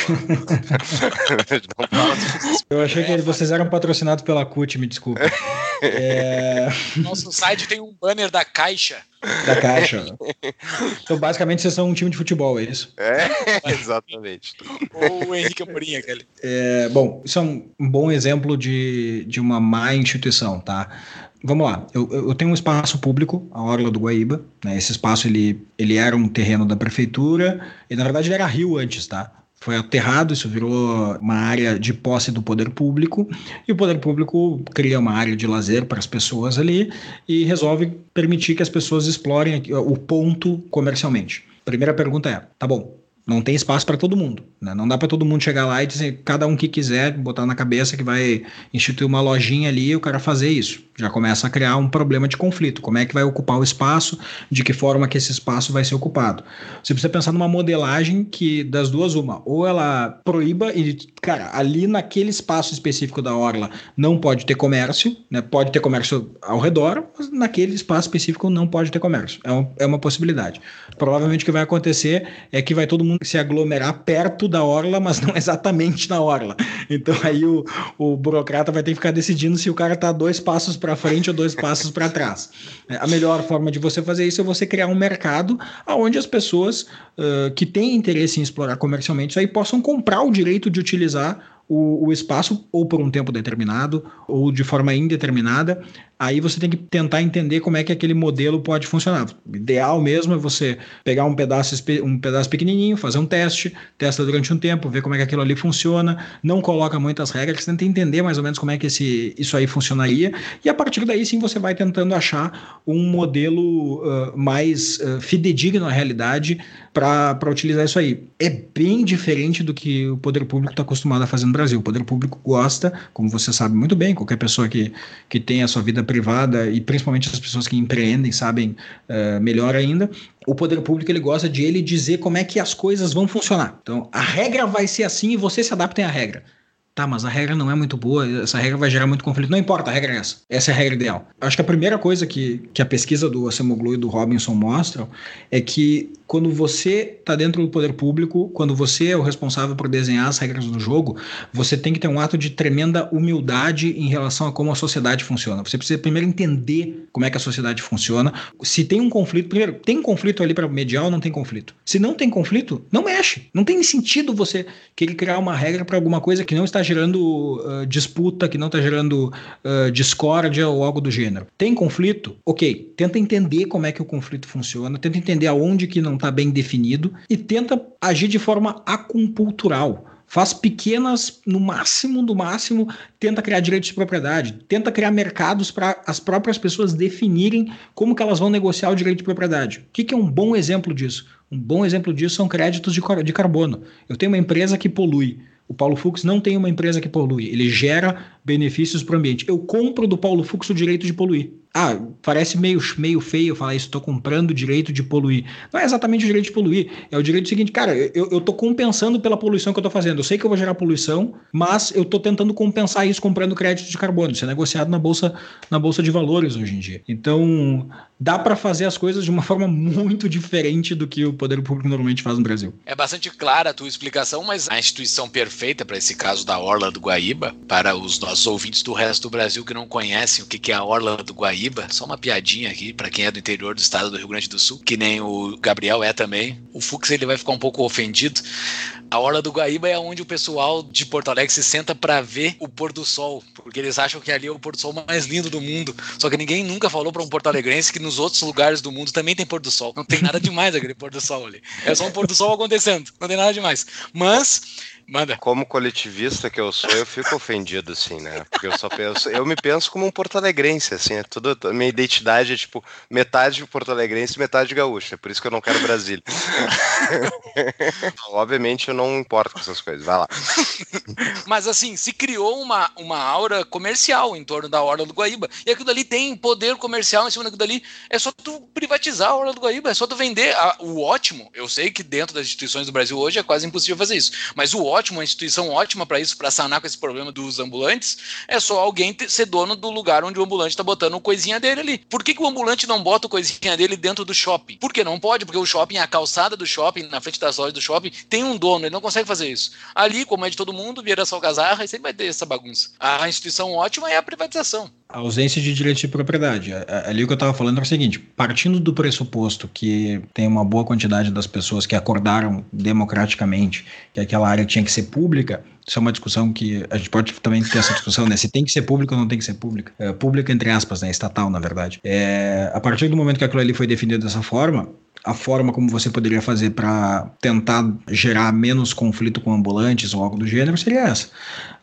Eu achei que vocês eram patrocinados pela CUT, me desculpe. É... Nosso site tem um banner da Caixa. Da Caixa. Então, basicamente, vocês são um time de futebol, é isso? É, exatamente. Ou o Henrique Amorim, aquele. É, bom, isso é um bom exemplo de, de uma má instituição, tá? Vamos lá, eu, eu, tenho um espaço público, a Orla do Guaíba, né? Esse espaço ele, ele era um terreno da prefeitura e na verdade ele era rio antes, tá? Foi aterrado, isso virou uma área de posse do poder público e o poder público cria uma área de lazer para as pessoas ali e resolve permitir que as pessoas explorem o ponto comercialmente. Primeira pergunta é, tá bom, não tem espaço para todo mundo. Né? Não dá para todo mundo chegar lá e dizer, cada um que quiser, botar na cabeça que vai instituir uma lojinha ali e o cara fazer isso. Já começa a criar um problema de conflito. Como é que vai ocupar o espaço? De que forma que esse espaço vai ser ocupado? Você precisa pensar numa modelagem que, das duas, uma, ou ela proíba e, cara, ali naquele espaço específico da orla não pode ter comércio, né? pode ter comércio ao redor, mas naquele espaço específico não pode ter comércio. É, um, é uma possibilidade. Provavelmente o que vai acontecer é que vai todo mundo se aglomerar perto da orla, mas não *laughs* exatamente na orla. Então aí o, o burocrata vai ter que ficar decidindo se o cara está dois passos para frente ou dois passos para trás. É, a melhor forma de você fazer isso é você criar um mercado onde as pessoas uh, que têm interesse em explorar comercialmente isso aí possam comprar o direito de utilizar o, o, espaço, ou por um tempo determinado, ou de forma indeterminada. Aí você tem que tentar entender como é que aquele modelo pode funcionar. O ideal mesmo é você pegar um pedaço, um pedaço pequenininho, fazer um teste, testa durante um tempo, ver como é que aquilo ali funciona, não coloca muitas regras, tenta entender mais ou menos como é que esse, isso aí funcionaria, e a partir daí sim você vai tentando achar um modelo uh, mais uh, fidedigno à realidade para utilizar isso aí. É bem diferente do que o poder público está acostumado a fazer no Brasil. O poder público gosta, como você sabe muito bem, qualquer pessoa que, que tem a sua vida privada e principalmente as pessoas que empreendem sabem uh, melhor ainda. O poder público ele gosta de ele dizer como é que as coisas vão funcionar. Então, a regra vai ser assim e você se adapta à regra. Tá, mas a regra não é muito boa, essa regra vai gerar muito conflito. Não importa, a regra é essa. Essa é a regra ideal. Acho que a primeira coisa que, que a pesquisa do Acemoglu e do Robinson mostram é que quando você está dentro do poder público, quando você é o responsável por desenhar as regras do jogo, você tem que ter um ato de tremenda humildade em relação a como a sociedade funciona. Você precisa primeiro entender como é que a sociedade funciona. Se tem um conflito, primeiro, tem um conflito ali para mediar ou não tem conflito? Se não tem conflito, não mexe. Não tem sentido você querer criar uma regra para alguma coisa que não está gerando uh, disputa, que não está gerando uh, discórdia ou algo do gênero. Tem conflito? Ok, tenta entender como é que o conflito funciona, tenta entender aonde que não está bem definido e tenta agir de forma acupuntural faz pequenas, no máximo do máximo, tenta criar direitos de propriedade, tenta criar mercados para as próprias pessoas definirem como que elas vão negociar o direito de propriedade. O que, que é um bom exemplo disso? Um bom exemplo disso são créditos de, de carbono. Eu tenho uma empresa que polui. O Paulo Fux não tem uma empresa que polui, ele gera benefícios para o ambiente. Eu compro do Paulo Fux o direito de poluir. Ah, parece meio, meio feio falar isso, estou comprando o direito de poluir. Não é exatamente o direito de poluir, é o direito seguinte, cara, eu estou compensando pela poluição que eu estou fazendo. Eu sei que eu vou gerar poluição, mas eu estou tentando compensar isso comprando crédito de carbono. Isso é negociado na bolsa, na bolsa de valores hoje em dia. Então, dá para fazer as coisas de uma *laughs* forma muito diferente do que o poder público normalmente faz no Brasil. É bastante clara a tua explicação, mas a instituição perfeita para esse caso da Orla do Guaíba, para os nossos ouvintes do resto do Brasil que não conhecem o que é a Orla do Guaíba, Paraíba, só uma piadinha aqui para quem é do interior do estado do Rio Grande do Sul, que nem o Gabriel é também. O Fux ele vai ficar um pouco ofendido. A Orla do Guaíba é onde o pessoal de Porto Alegre se senta para ver o pôr do sol, porque eles acham que ali é o pôr do sol mais lindo do mundo. Só que ninguém nunca falou para um porto alegrense que nos outros lugares do mundo também tem pôr do sol. Não tem nada demais aquele pôr do sol ali. É só um pôr do sol acontecendo, não tem nada demais. Mas Manda. Como coletivista que eu sou, eu fico ofendido, assim, né? Porque eu só penso, eu me penso como um porto-alegrense, assim, é tudo, a minha identidade é tipo metade porto-alegrense e metade gaúcha, é por isso que eu não quero Brasília. *laughs* Obviamente eu não importo com essas coisas, vai lá. Mas assim, se criou uma, uma aura comercial em torno da Orla do Guaíba, e aquilo ali tem poder comercial em cima daquilo ali, é só tu privatizar a Orla do Guaíba, é só tu vender a, o ótimo, eu sei que dentro das instituições do Brasil hoje é quase impossível fazer isso, mas o ótimo, uma instituição ótima para isso, para sanar com esse problema dos ambulantes, é só alguém ter, ser dono do lugar onde o ambulante está botando coisinha dele ali. Por que, que o ambulante não bota coisinha dele dentro do shopping? Porque não pode, porque o shopping, a calçada do shopping, na frente das lojas do shopping, tem um dono, ele não consegue fazer isso. Ali, como é de todo mundo, vira só algazarra e sempre vai ter essa bagunça. A instituição ótima é a privatização. A ausência de direito de propriedade. Ali o que eu estava falando é o seguinte: partindo do pressuposto que tem uma boa quantidade das pessoas que acordaram democraticamente que aquela área tinha que ser pública, isso é uma discussão que a gente pode também ter essa discussão, né? Se tem que ser pública ou não tem que ser pública. É, pública, entre aspas, né? Estatal, na verdade. É, a partir do momento que aquilo ali foi definido dessa forma, a forma como você poderia fazer para tentar gerar menos conflito com ambulantes ou algo do gênero seria essa.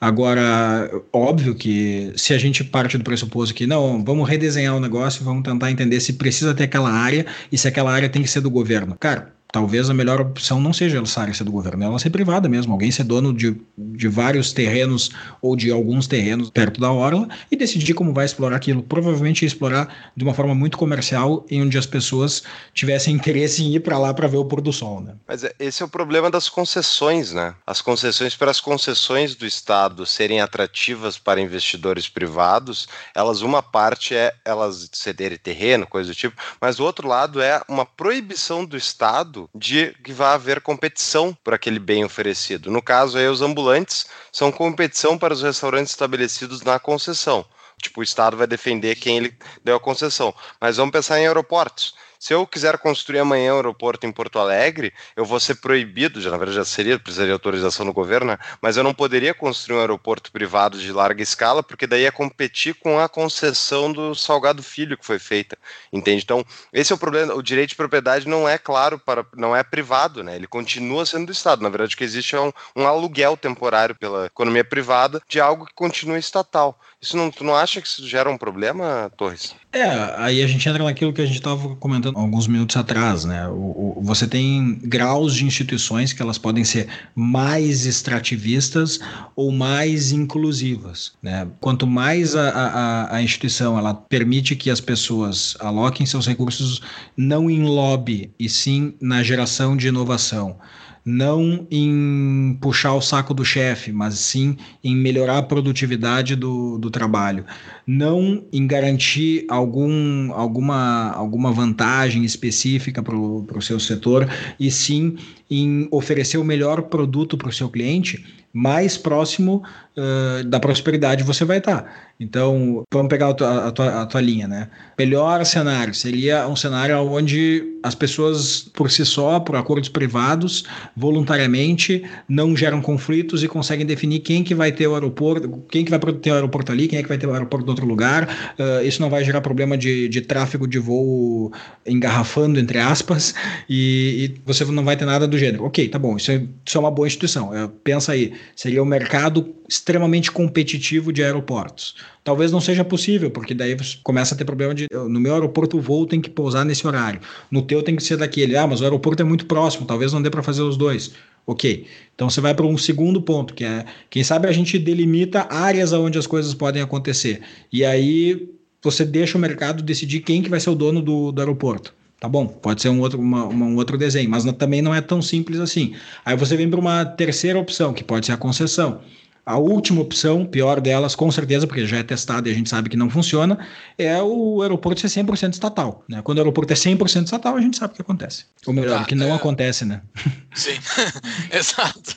Agora, óbvio que se a gente parte do pressuposto que não, vamos redesenhar o negócio, vamos tentar entender se precisa ter aquela área e se aquela área tem que ser do governo. Cara, talvez a melhor opção não seja essa área ser do governo, ela ser privada mesmo, alguém ser dono de, de vários terrenos ou de alguns terrenos perto da orla e decidir como vai explorar aquilo. Provavelmente explorar de uma forma muito comercial em onde as pessoas tivessem *laughs* interesse em ir para lá para ver o pôr do sol, né? Mas é, esse é o problema das concessões, né? As concessões para as concessões do Estado serem atrativas para investidores privados, elas uma parte é elas cederem terreno, coisa do tipo, mas o outro lado é uma proibição do Estado de que vai haver competição por aquele bem oferecido. No caso aí, os ambulantes são competição para os restaurantes estabelecidos na concessão. Tipo, o Estado vai defender quem ele deu a concessão. Mas vamos pensar em aeroportos. Se eu quiser construir amanhã um aeroporto em Porto Alegre, eu vou ser proibido, já na verdade já seria, precisaria de autorização do governo, né? mas eu não poderia construir um aeroporto privado de larga escala, porque daí ia competir com a concessão do Salgado Filho que foi feita, entende? Então, esse é o problema, o direito de propriedade não é claro, para, não é privado, né? ele continua sendo do Estado, na verdade o que existe é um, um aluguel temporário pela economia privada de algo que continua estatal. Isso não, tu não acha que isso gera um problema, Torres? É, aí a gente entra naquilo que a gente estava comentando alguns minutos atrás, né? O, o, você tem graus de instituições que elas podem ser mais extrativistas ou mais inclusivas, né? Quanto mais a, a, a instituição ela permite que as pessoas aloquem seus recursos não em lobby e sim na geração de inovação não em puxar o saco do chefe, mas sim em melhorar a produtividade do, do trabalho, não em garantir algum, alguma, alguma vantagem específica para o seu setor, e sim em oferecer o melhor produto para o seu cliente, mais próximo uh, da prosperidade você vai estar. Tá. Então, vamos pegar a tua, a, tua, a tua, linha, né? Melhor cenário seria um cenário onde as pessoas, por si só, por acordos privados, voluntariamente, não geram conflitos e conseguem definir quem que vai ter o aeroporto, quem que vai ter o aeroporto ali, quem é que vai ter o aeroporto do outro lugar. Uh, isso não vai gerar problema de, de tráfego de voo engarrafando, entre aspas, e, e, você não vai ter nada do gênero. Ok, tá bom, isso é, isso é uma boa instituição. Uh, pensa aí, seria um mercado extremamente competitivo de aeroportos. Talvez não seja possível, porque daí você começa a ter problema de no meu aeroporto o voo tem que pousar nesse horário, no teu tem que ser daquele. Ah, mas o aeroporto é muito próximo, talvez não dê para fazer os dois. Ok. Então você vai para um segundo ponto, que é, quem sabe a gente delimita áreas onde as coisas podem acontecer. E aí você deixa o mercado decidir quem que vai ser o dono do, do aeroporto. Tá bom, pode ser um outro, uma, uma, um outro desenho, mas não, também não é tão simples assim. Aí você vem para uma terceira opção, que pode ser a concessão. A última opção, pior delas, com certeza, porque já é testado e a gente sabe que não funciona, é o aeroporto ser 100% estatal. Né? Quando o aeroporto é 100% estatal, a gente sabe o que acontece. Ou melhor, tá, que não é... acontece, né? *laughs* Sim, *laughs* exato.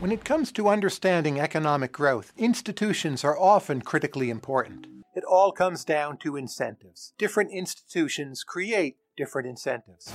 When it comes to understanding economic growth, institutions are often critically important. It all comes down to incentives. Different institutions create different incentives.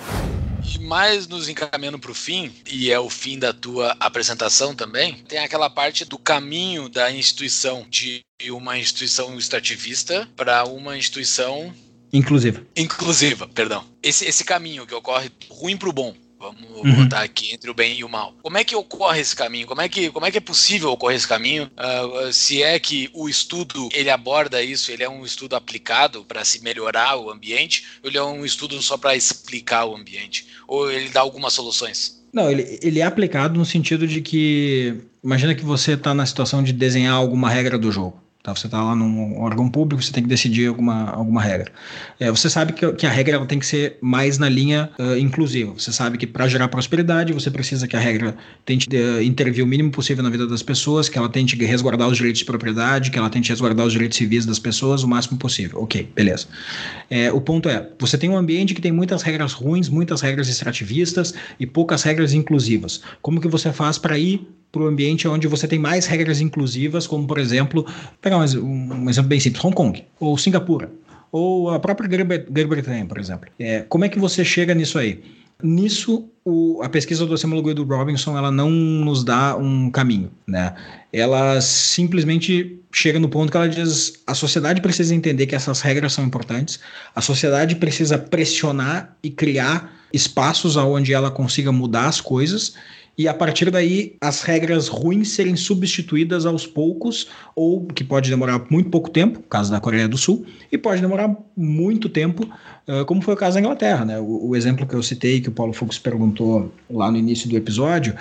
E mais nos encaminhando para o fim, e é o fim da tua apresentação também, tem aquela parte do caminho da instituição, de uma instituição extrativista para uma instituição Inclusiva. Inclusiva, perdão. Esse, esse caminho que ocorre ruim para o bom. Vamos uhum. botar aqui entre o bem e o mal. Como é que ocorre esse caminho? Como é que, como é, que é possível ocorrer esse caminho? Uh, se é que o estudo ele aborda isso, ele é um estudo aplicado para se melhorar o ambiente, ou ele é um estudo só para explicar o ambiente? Ou ele dá algumas soluções? Não, ele, ele é aplicado no sentido de que. Imagina que você está na situação de desenhar alguma regra do jogo. Tá? Você está lá num órgão público, você tem que decidir alguma, alguma regra. É, você sabe que, que a regra ela tem que ser mais na linha uh, inclusiva. Você sabe que para gerar prosperidade, você precisa que a regra tente uh, intervir o mínimo possível na vida das pessoas, que ela tente resguardar os direitos de propriedade, que ela tente resguardar os direitos civis das pessoas o máximo possível. Ok, beleza. É, o ponto é, você tem um ambiente que tem muitas regras ruins, muitas regras extrativistas e poucas regras inclusivas. Como que você faz para ir para o ambiente onde você tem mais regras inclusivas, como por exemplo, pegar um, um exemplo bem simples, Hong Kong ou Singapura ou a própria Grã-Bretanha, por exemplo. É, como é que você chega nisso aí? Nisso, o, a pesquisa do Samuel e do Robinson ela não nos dá um caminho, né? Ela simplesmente chega no ponto que ela diz: a sociedade precisa entender que essas regras são importantes, a sociedade precisa pressionar e criar espaços onde ela consiga mudar as coisas e a partir daí as regras ruins serem substituídas aos poucos, ou que pode demorar muito pouco tempo, caso da Coreia do Sul, e pode demorar muito tempo, como foi o caso da Inglaterra. Né? O, o exemplo que eu citei, que o Paulo Fux perguntou lá no início do episódio,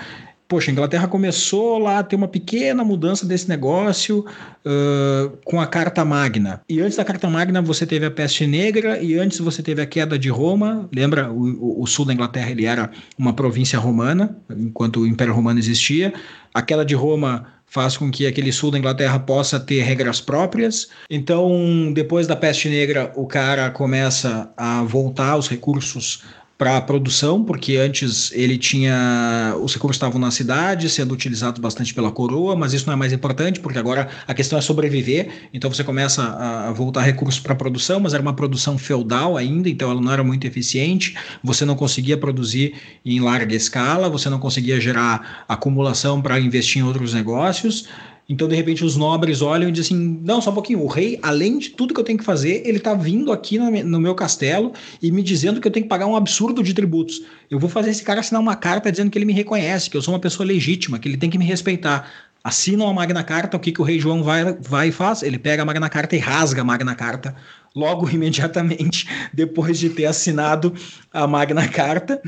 poxa, a Inglaterra começou lá a ter uma pequena mudança desse negócio uh, com a Carta Magna. E antes da Carta Magna você teve a peste negra e antes você teve a queda de Roma. Lembra, o, o sul da Inglaterra ele era uma província romana, enquanto o Império Romano existia. A queda de Roma faz com que aquele sul da Inglaterra possa ter regras próprias. Então, depois da peste negra, o cara começa a voltar os recursos para a produção, porque antes ele tinha. Os recursos estavam na cidade, sendo utilizados bastante pela coroa, mas isso não é mais importante, porque agora a questão é sobreviver. Então você começa a, voltar recursos para a produção, mas era uma produção feudal ainda, então ela não era muito eficiente. Você não conseguia produzir em larga escala, você não conseguia gerar acumulação para investir em outros negócios. Então, de repente, os nobres olham e dizem assim: não, só um pouquinho, o rei, além de tudo que eu tenho que fazer, ele está vindo aqui no meu castelo e me dizendo que eu tenho que pagar um absurdo de tributos. Eu vou fazer esse cara assinar uma carta dizendo que ele me reconhece, que eu sou uma pessoa legítima, que ele tem que me respeitar. Assinam a Magna Carta, o que, que o rei João vai, vai e faz? Ele pega a Magna Carta e rasga a Magna Carta logo *laughs* imediatamente depois de ter assinado a Magna Carta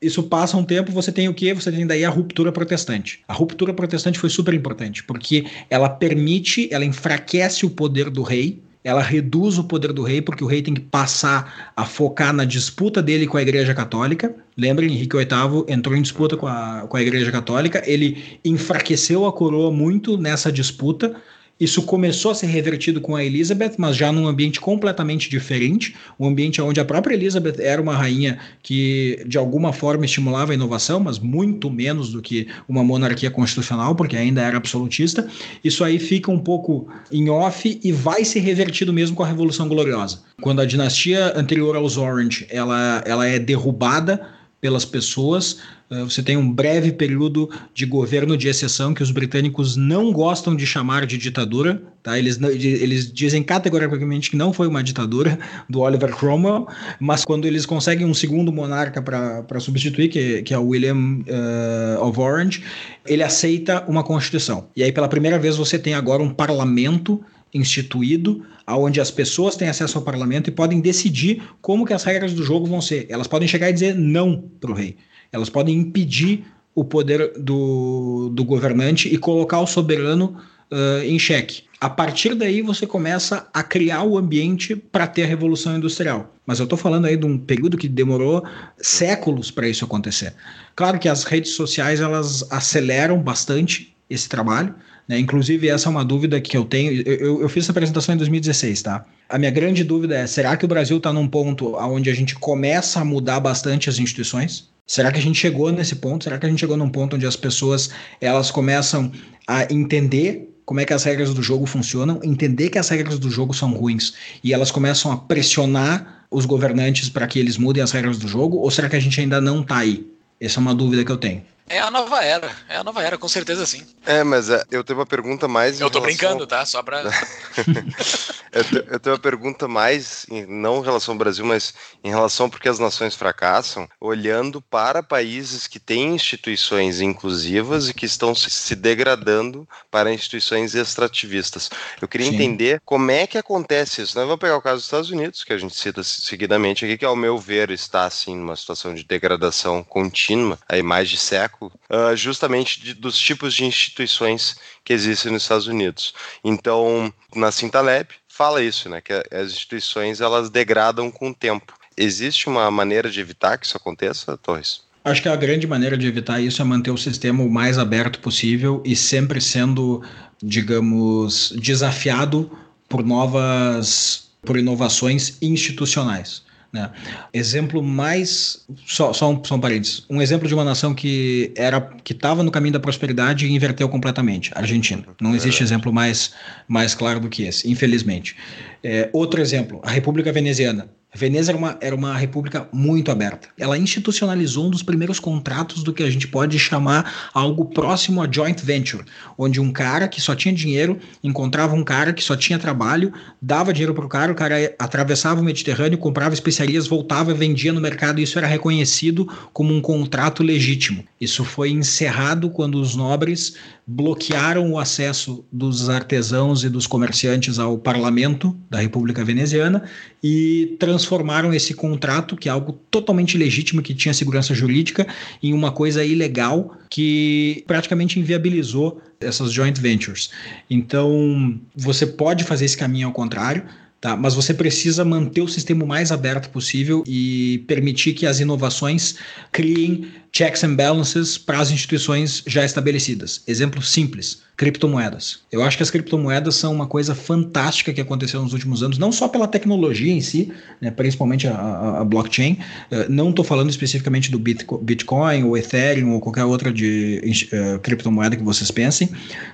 isso passa um tempo, você tem o quê? Você tem daí a ruptura protestante. A ruptura protestante foi super importante, porque ela permite, ela enfraquece o poder do rei, ela reduz o poder do rei, porque o rei tem que passar a focar na disputa dele com a Igreja Católica. Lembrem, Henrique VIII entrou em disputa com a, com a Igreja Católica, ele enfraqueceu a coroa muito nessa disputa, Isso começou a ser revertido com a Elizabeth, mas já num ambiente completamente diferente, um ambiente onde a própria Elizabeth era uma rainha que de alguma forma estimulava a inovação, mas muito menos do que uma monarquia constitucional, porque ainda era absolutista. Isso aí fica um pouco em off e vai ser revertido mesmo com a Revolução Gloriosa. Quando a dinastia anterior aos Orange, ela, ela é derrubada pelas pessoas. Eh, você tem um breve período de governo de exceção que os britânicos não gostam de chamar de ditadura. Tá? Eles, eles dizem categoricamente que não foi uma ditadura do Oliver Cromwell, mas quando eles conseguem um segundo monarca para substituir, que, que é o William uh, of Orange, ele aceita uma constituição. E aí, pela primeira vez, você tem agora um parlamento instituído, onde as pessoas têm acesso ao parlamento e podem decidir como que as regras do jogo vão ser. Elas podem chegar e dizer não para o rei. Elas podem impedir o poder do, do governante e colocar o soberano uh, em xeque. A partir daí você começa a criar o ambiente para ter a revolução industrial. Mas eu estou falando aí de um período que demorou séculos para isso acontecer. Claro que as redes sociais elas aceleram bastante esse trabalho, né? Inclusive, essa é uma dúvida que eu tenho. Eu, eu, fiz essa apresentação em 2016, tá? A minha grande dúvida é: será que o Brasil está num ponto onde a gente começa a mudar bastante as instituições? Será que a gente chegou nesse ponto? Será que a gente chegou num ponto onde as pessoas elas começam a entender como é que as regras do jogo funcionam, entender que as regras do jogo são ruins e elas começam a pressionar os governantes para que eles mudem as regras do jogo? Ou será que a gente ainda não está aí? Essa é uma dúvida que eu tenho. É a nova era, é a nova era, com certeza sim. É, mas é, eu tenho uma pergunta mais. Eu tô relação... brincando, tá? Só pra. *laughs* eu, tenho, uma pergunta mais, não em relação ao Brasil, mas em relação porque as nações fracassam, olhando para países que têm instituições inclusivas e que estão se degradando para instituições extrativistas. Eu queria sim. entender como é que acontece isso. Nós vamos pegar o caso dos Estados Unidos, que a gente cita seguidamente aqui, que ao meu ver está assim numa situação de degradação contínua, aí mais de uh, justamente de, dos tipos de instituições que existem nos Estados Unidos. Então, na Cintaleb, fala isso, né, que as instituições elas degradam com o tempo. Existe uma maneira de evitar que isso aconteça, Torres? Acho que a grande maneira de evitar isso é manter o sistema o mais aberto possível e sempre sendo, digamos, desafiado por novas, por inovações institucionais. Né? Exemplo mais. Só, só, um, só um parênteses. Um exemplo de uma nação que era que estava no caminho da prosperidade e inverteu completamente. Argentina. Não existe exemplo mais, mais claro do que esse, infelizmente. É, outro exemplo, a República Veneziana. Veneza era uma, era uma república muito aberta. Ela institucionalizou um dos primeiros contratos do que a gente pode chamar algo próximo a joint venture, onde um cara que só tinha dinheiro encontrava um cara que só tinha trabalho, dava dinheiro para o cara, o cara atravessava o Mediterrâneo, comprava especiarias, voltava vendia no mercado, e isso era reconhecido como um contrato legítimo. Isso foi encerrado quando os nobres bloquearam o acesso dos artesãos e dos comerciantes ao parlamento da República Veneziana e transformaram esse contrato, que é algo totalmente legítimo, que tinha segurança jurídica, em uma coisa ilegal que praticamente inviabilizou essas joint ventures. Então, você pode fazer esse caminho ao contrário. Tá? Mas você precisa manter o sistema o mais aberto possível e permitir que as inovações criem checks and balances para as instituições já estabelecidas. Exemplo simples: criptomoedas. Eu acho que as criptomoedas são uma coisa fantástica que aconteceu nos últimos anos, não só pela tecnologia em si, né, principalmente a, a, a blockchain. Uh, não estou falando especificamente do Bitcoin ou Ethereum ou qualquer outra de uh, criptomoeda que vocês pensem.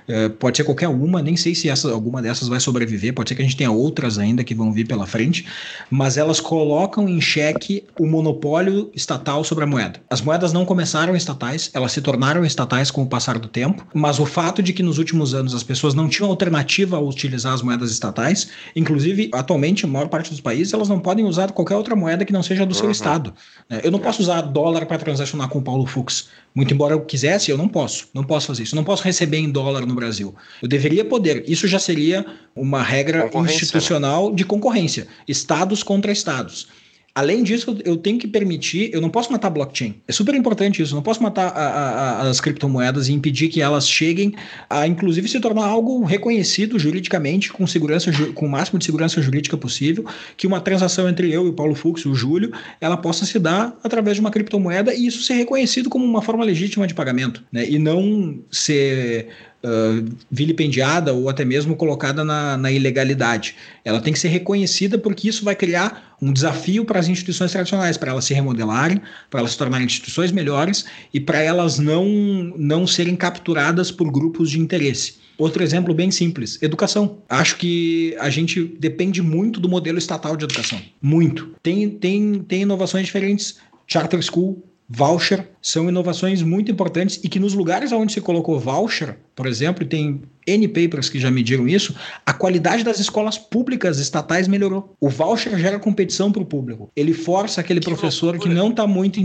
Uh, pode ser qualquer uma, nem sei se essa, alguma dessas vai sobreviver, pode ser que a gente tenha outras ainda que vão vir pela frente, mas elas colocam em xeque o monopólio estatal sobre a moeda. As moedas não começaram estatais, elas se tornaram estatais com o passar do tempo, mas o fato de que nos últimos anos as pessoas não tinham alternativa a utilizar as moedas estatais, inclusive atualmente a maior parte dos países elas não podem usar qualquer outra moeda que não seja do uhum. seu estado. Né? Eu não posso usar dólar para transacionar com o Paulo Fux. Muito embora eu quisesse, eu não posso. Não posso fazer isso. Eu não posso receber em dólar no Brasil. Eu deveria poder. Isso já seria uma regra né? institucional de concorrência. Estados contra estados. Além disso, eu tenho que permitir, eu não posso matar blockchain. É super importante isso. Eu não posso matar a, a, as criptomoedas e impedir que elas cheguem a, inclusive, se tornar algo reconhecido juridicamente, com segurança, com o máximo de segurança jurídica possível, que uma transação entre eu e o Paulo Fux, o Júlio, ela possa se dar através de uma criptomoeda e isso ser reconhecido como uma forma legítima de pagamento, né? E não ser uh, vilipendiada ou até mesmo colocada na, na ilegalidade. Ela tem que ser reconhecida porque isso vai criar um desafio para as instituições tradicionais, para elas se remodelarem, para elas se tornarem instituições melhores e para elas não, não serem capturadas por grupos de interesse. Outro exemplo bem simples: educação. Acho que a gente depende muito do modelo estatal de educação. Muito. Tem, tem, tem inovações diferentes. Charter School, voucher, são inovações muito importantes e que nos lugares onde se colocou voucher, por exemplo, e tem N papers que já mediram isso, a qualidade das escolas públicas estatais melhorou. O voucher gera competição para o público. Ele força aquele que professor loucura. que não está muito,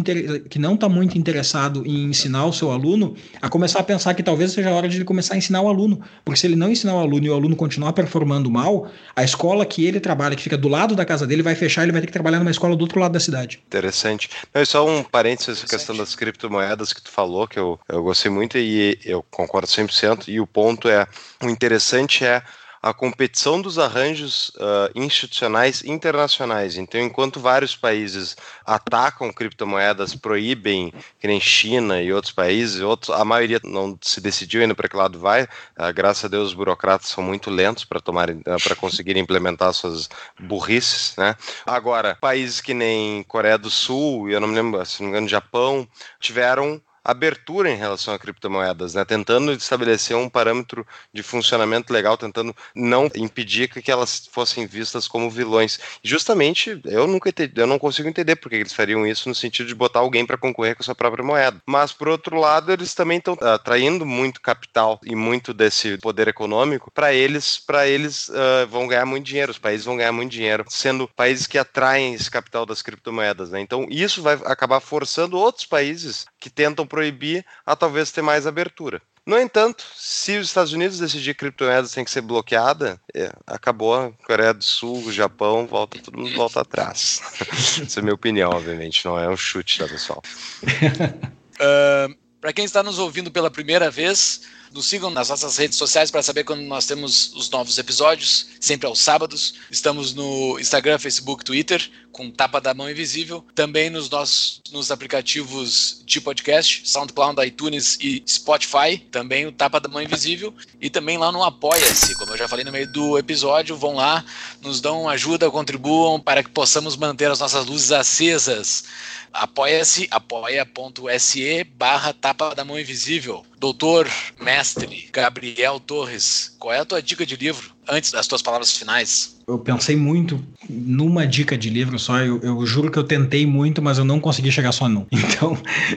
que não tá muito interessado em ensinar o seu aluno a começar a pensar que talvez seja a hora de ele começar a ensinar o aluno. Porque se ele não ensinar o aluno e o aluno continuar performando mal, a escola que ele trabalha, que fica do lado da casa dele, vai fechar e ele vai ter que trabalhar numa escola do outro lado da cidade. Interessante. Não, só um parênteses, a questão das criptomoedas que tu falou, que eu, eu gostei muito e eu concordo 100%. E o ponto é, o interessante é a competição dos arranjos uh, institucionais internacionais. Então, enquanto vários países atacam criptomoedas, proíbem, que nem China e outros países, outros, a maioria não se decidiu ainda para que lado vai. Uh, graças a Deus, os burocratas são muito lentos para tomarem, uh, para conseguirem implementar suas burrices, né? Agora, países que nem Coreia do Sul, eu não me lembro, se não me engano, Japão, tiveram abertura em relação a criptomoedas, né? tentando estabelecer um parâmetro de funcionamento legal, tentando não impedir que elas fossem vistas como vilões. Justamente, eu nunca eu não consigo entender por que eles fariam isso no sentido de botar alguém para concorrer com a sua própria moeda. Mas por outro lado, eles também estão atraindo muito capital e muito desse poder econômico para eles, para eles uh, vão ganhar muito dinheiro, os países vão ganhar muito dinheiro, sendo países que atraem esse capital das criptomoedas, né? Então isso vai acabar forçando outros países que tentam proibir a talvez ter mais abertura. No entanto, se os Estados Unidos decidir que criptomoedas tem que ser bloqueada, é, acabou Coreia do Sul, Japão, volta, todo mundo volta atrás. *laughs* Essa é a minha opinião, obviamente, não é um chute, tá, pessoal? *laughs* uh, Para quem está nos ouvindo pela primeira vez, nos sigam nas nossas redes sociais para saber quando nós temos os novos episódios, sempre aos sábados. Estamos no Instagram, Facebook, Twitter, com Tapa da Mão Invisível. Também nos nossos nos aplicativos de podcast, SoundCloud, iTunes e Spotify. Também o Tapa da Mão Invisível. E também lá no Apoia-se, como eu já falei no meio do episódio. Vão lá, nos dão ajuda, contribuam para que possamos manter as nossas luzes acesas. Apoia-se, apoia.se barra Tapa da Mão Invisível. Doutor, mestre, Gabriel Torres, qual é a tua dica de livro antes das tuas palavras finais? Eu pensei muito numa dica de livro só. Eu, eu juro que eu tentei muito, mas eu não consegui chegar só num. *laughs* Então,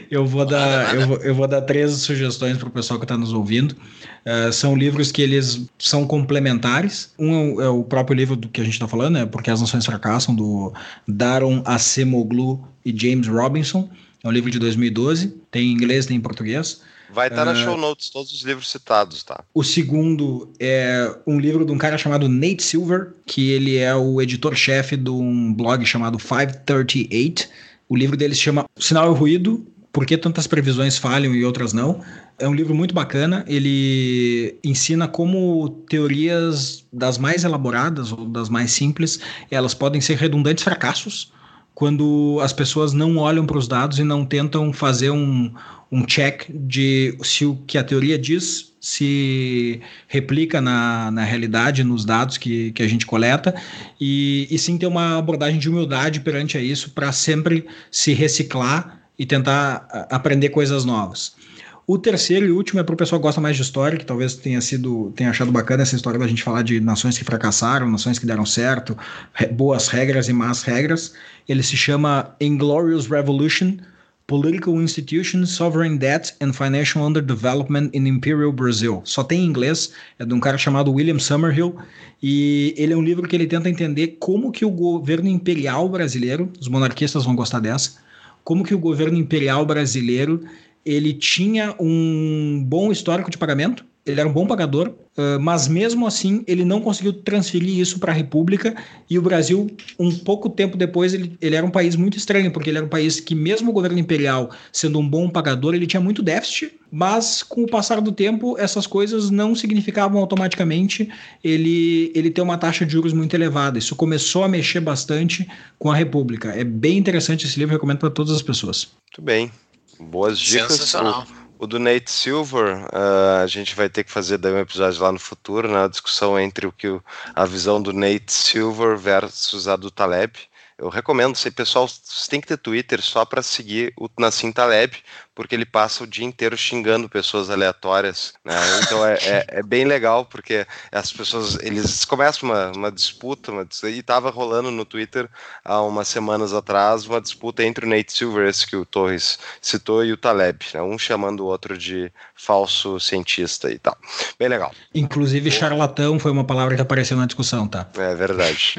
eu vou dar, eu vou, eu vou dar três sugestões para o pessoal que está nos ouvindo. Uh, são livros que eles são complementares. Um é o próprio livro do que a gente está falando, é Porque as Nações Fracassam, do Daron Acemoglu e James Robinson. É um livro de 2012, tem em inglês, tem em português. Vai estar tá uh, na show notes todos os livros citados, tá? O segundo é um livro de um cara chamado Nate Silver, que ele é o editor-chefe de um blog chamado 538. O livro dele se chama Sinal e Ruído, por que tantas previsões falham e outras não. É um livro muito bacana. Ele ensina como teorias das mais elaboradas ou das mais simples, elas podem ser redundantes fracassos quando as pessoas não olham para os dados e não tentam fazer um, um check de se o que a teoria diz se replica na, na realidade, nos dados que, que a gente coleta, e, e sim ter uma abordagem de humildade perante a isso para sempre se reciclar e tentar aprender coisas novas. O terceiro e último é para o pessoal que gosta mais de história, que talvez tenha sido tenha achado bacana essa história da gente falar de nações que fracassaram, nações que deram certo, re, boas regras e más regras. Ele se chama Inglorious Revolution: Political Institutions, Sovereign Debt and Financial Underdevelopment in Imperial Brazil. Só tem em inglês, é de um cara chamado William Summerhill, e ele é um livro que ele tenta entender como que o governo imperial brasileiro, os monarquistas vão gostar dessa, como que o governo imperial brasileiro ele tinha um bom histórico de pagamento, ele era um bom pagador, mas mesmo assim ele não conseguiu transferir isso para a República e o Brasil, um pouco tempo depois, ele, ele era um país muito estranho, porque ele era um país que, mesmo o governo imperial sendo um bom pagador, ele tinha muito déficit, mas com o passar do tempo, essas coisas não significavam automaticamente ele, ele ter uma taxa de juros muito elevada. Isso começou a mexer bastante com a República. É bem interessante esse livro, recomendo para todas as pessoas. Muito bem. Boas dicas. Sensacional. O do Nate Silver, uh, a gente vai ter que fazer daí um episódio lá no futuro, né? A discussão entre o que o, a visão do Nate Silver versus a do Taleb. Eu recomendo, se pessoal, você tem que ter Twitter só para seguir o Nassim Taleb, porque ele passa o dia inteiro xingando pessoas aleatórias. Né? Então é, é, é, bem legal, porque as pessoas, eles começam uma, uma disputa, uma, e estava rolando no Twitter há umas semanas atrás uma disputa entre o Nate Silver, esse que o Torres citou, e o Taleb, né? um chamando o outro de falso cientista e tal. Bem legal. Inclusive, charlatão foi uma palavra que apareceu na discussão, tá? É verdade.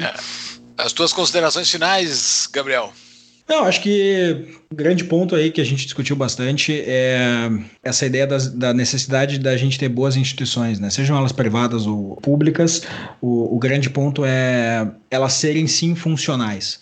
As tuas considerações finais, Gabriel? Não, acho que o grande ponto aí que a gente discutiu bastante é essa ideia das, da necessidade da gente ter boas instituições, né? Sejam elas privadas ou públicas, o, o grande ponto é elas serem sim funcionais.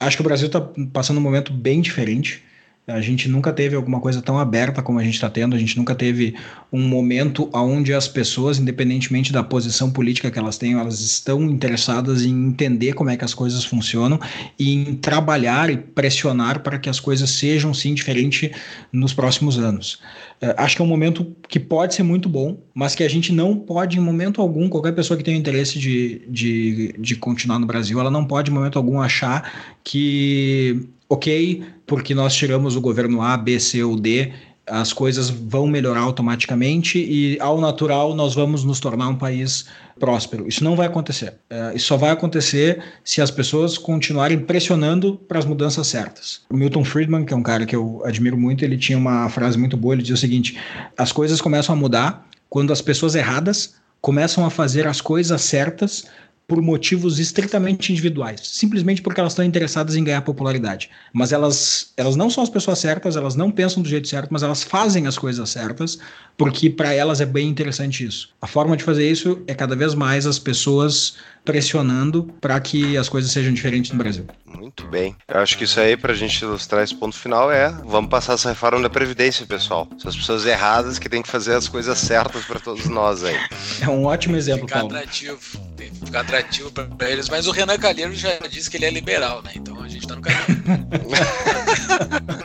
Acho que o Brasil está passando um momento bem diferente. A gente nunca teve alguma coisa tão aberta como a gente está tendo, a gente nunca teve um momento onde as pessoas, independentemente da posição política que elas tenham, elas estão interessadas em entender como é que as coisas funcionam e em trabalhar e pressionar para que as coisas sejam sim diferentes nos próximos anos. É, acho que é um momento que pode ser muito bom, mas que a gente não pode, em momento algum, qualquer pessoa que tenha interesse de, de, de continuar no Brasil, ela não pode, em momento algum, achar que ok, porque nós tiramos o governo A, B, C ou D, as coisas vão melhorar automaticamente e, ao natural, nós vamos nos tornar um país próspero. Isso não vai acontecer. Uh, isso só vai acontecer se as pessoas continuarem pressionando para as mudanças certas. O Milton Friedman, que é um cara que eu admiro muito, ele tinha uma frase muito boa. Ele dizia o seguinte: as coisas começam a mudar quando as pessoas erradas começam a fazer as coisas certas por motivos estritamente individuais, simplesmente porque elas estão interessadas em ganhar popularidade. Mas elas, elas não são as pessoas certas, elas não pensam do jeito certo, mas elas fazem as coisas certas, porque para elas é bem interessante isso. A forma de fazer isso é cada vez mais as pessoas pressionando para que as coisas sejam diferentes no Brasil. Muito bem. Eu acho que isso aí, para a gente ilustrar esse ponto final, é vamos passar essa reforma da Previdência, pessoal. São as pessoas erradas que têm que fazer as coisas certas para todos nós aí. É um ótimo exemplo, ficar Paulo. Atrativo, tem que ficar atrativo para eles. Mas o Renan Calheiro já disse que ele é liberal, né? Então a gente tá no caminho.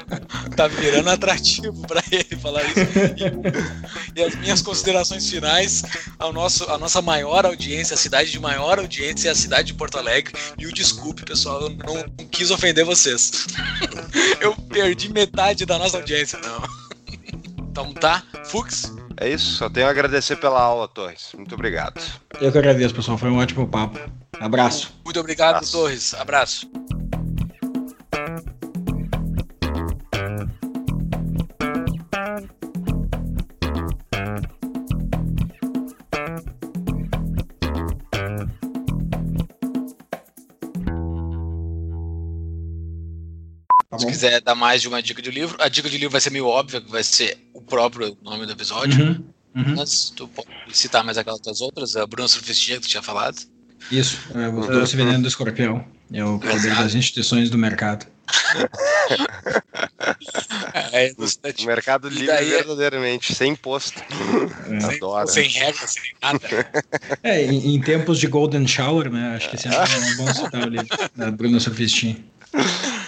*laughs* tá virando atrativo para ele falar isso. E, e, as minhas considerações finais ao nosso, a nossa maior audiência, a cidade de maior audiência é a cidade de Porto Alegre. E o desculpe, pessoal, eu não, não quis ofender vocês. eu perdi metade da nossa audiência, não. Então tá, Fux. É isso, só tenho a agradecer pela aula, Torres. Muito obrigado. Eu que agradeço, pessoal. Foi um ótimo papo. Abraço. Muito obrigado, Abraço. Torres. Abraço. Tá Se quiser dar mais de uma dica de livro, a dica de livro vai ser meio óbvia, que vai ser o próprio nome do episódio. Uhum, uhum. Mas tu pode citar mais aquelas outras, a Bruno Surfistinha que tu tinha falado. Isso, é o Doce Veneno do Escorpião. É o poder das instituições do mercado. *laughs* é, o mercado livre daí, é- verdadeiramente, sem imposto. É. *laughs* Adoro. Sem regra, sem nada. É, em, em, tempos de Golden Shower, né? Acho que esse é um bom citar o livro da Bruna Surfistinha. *laughs*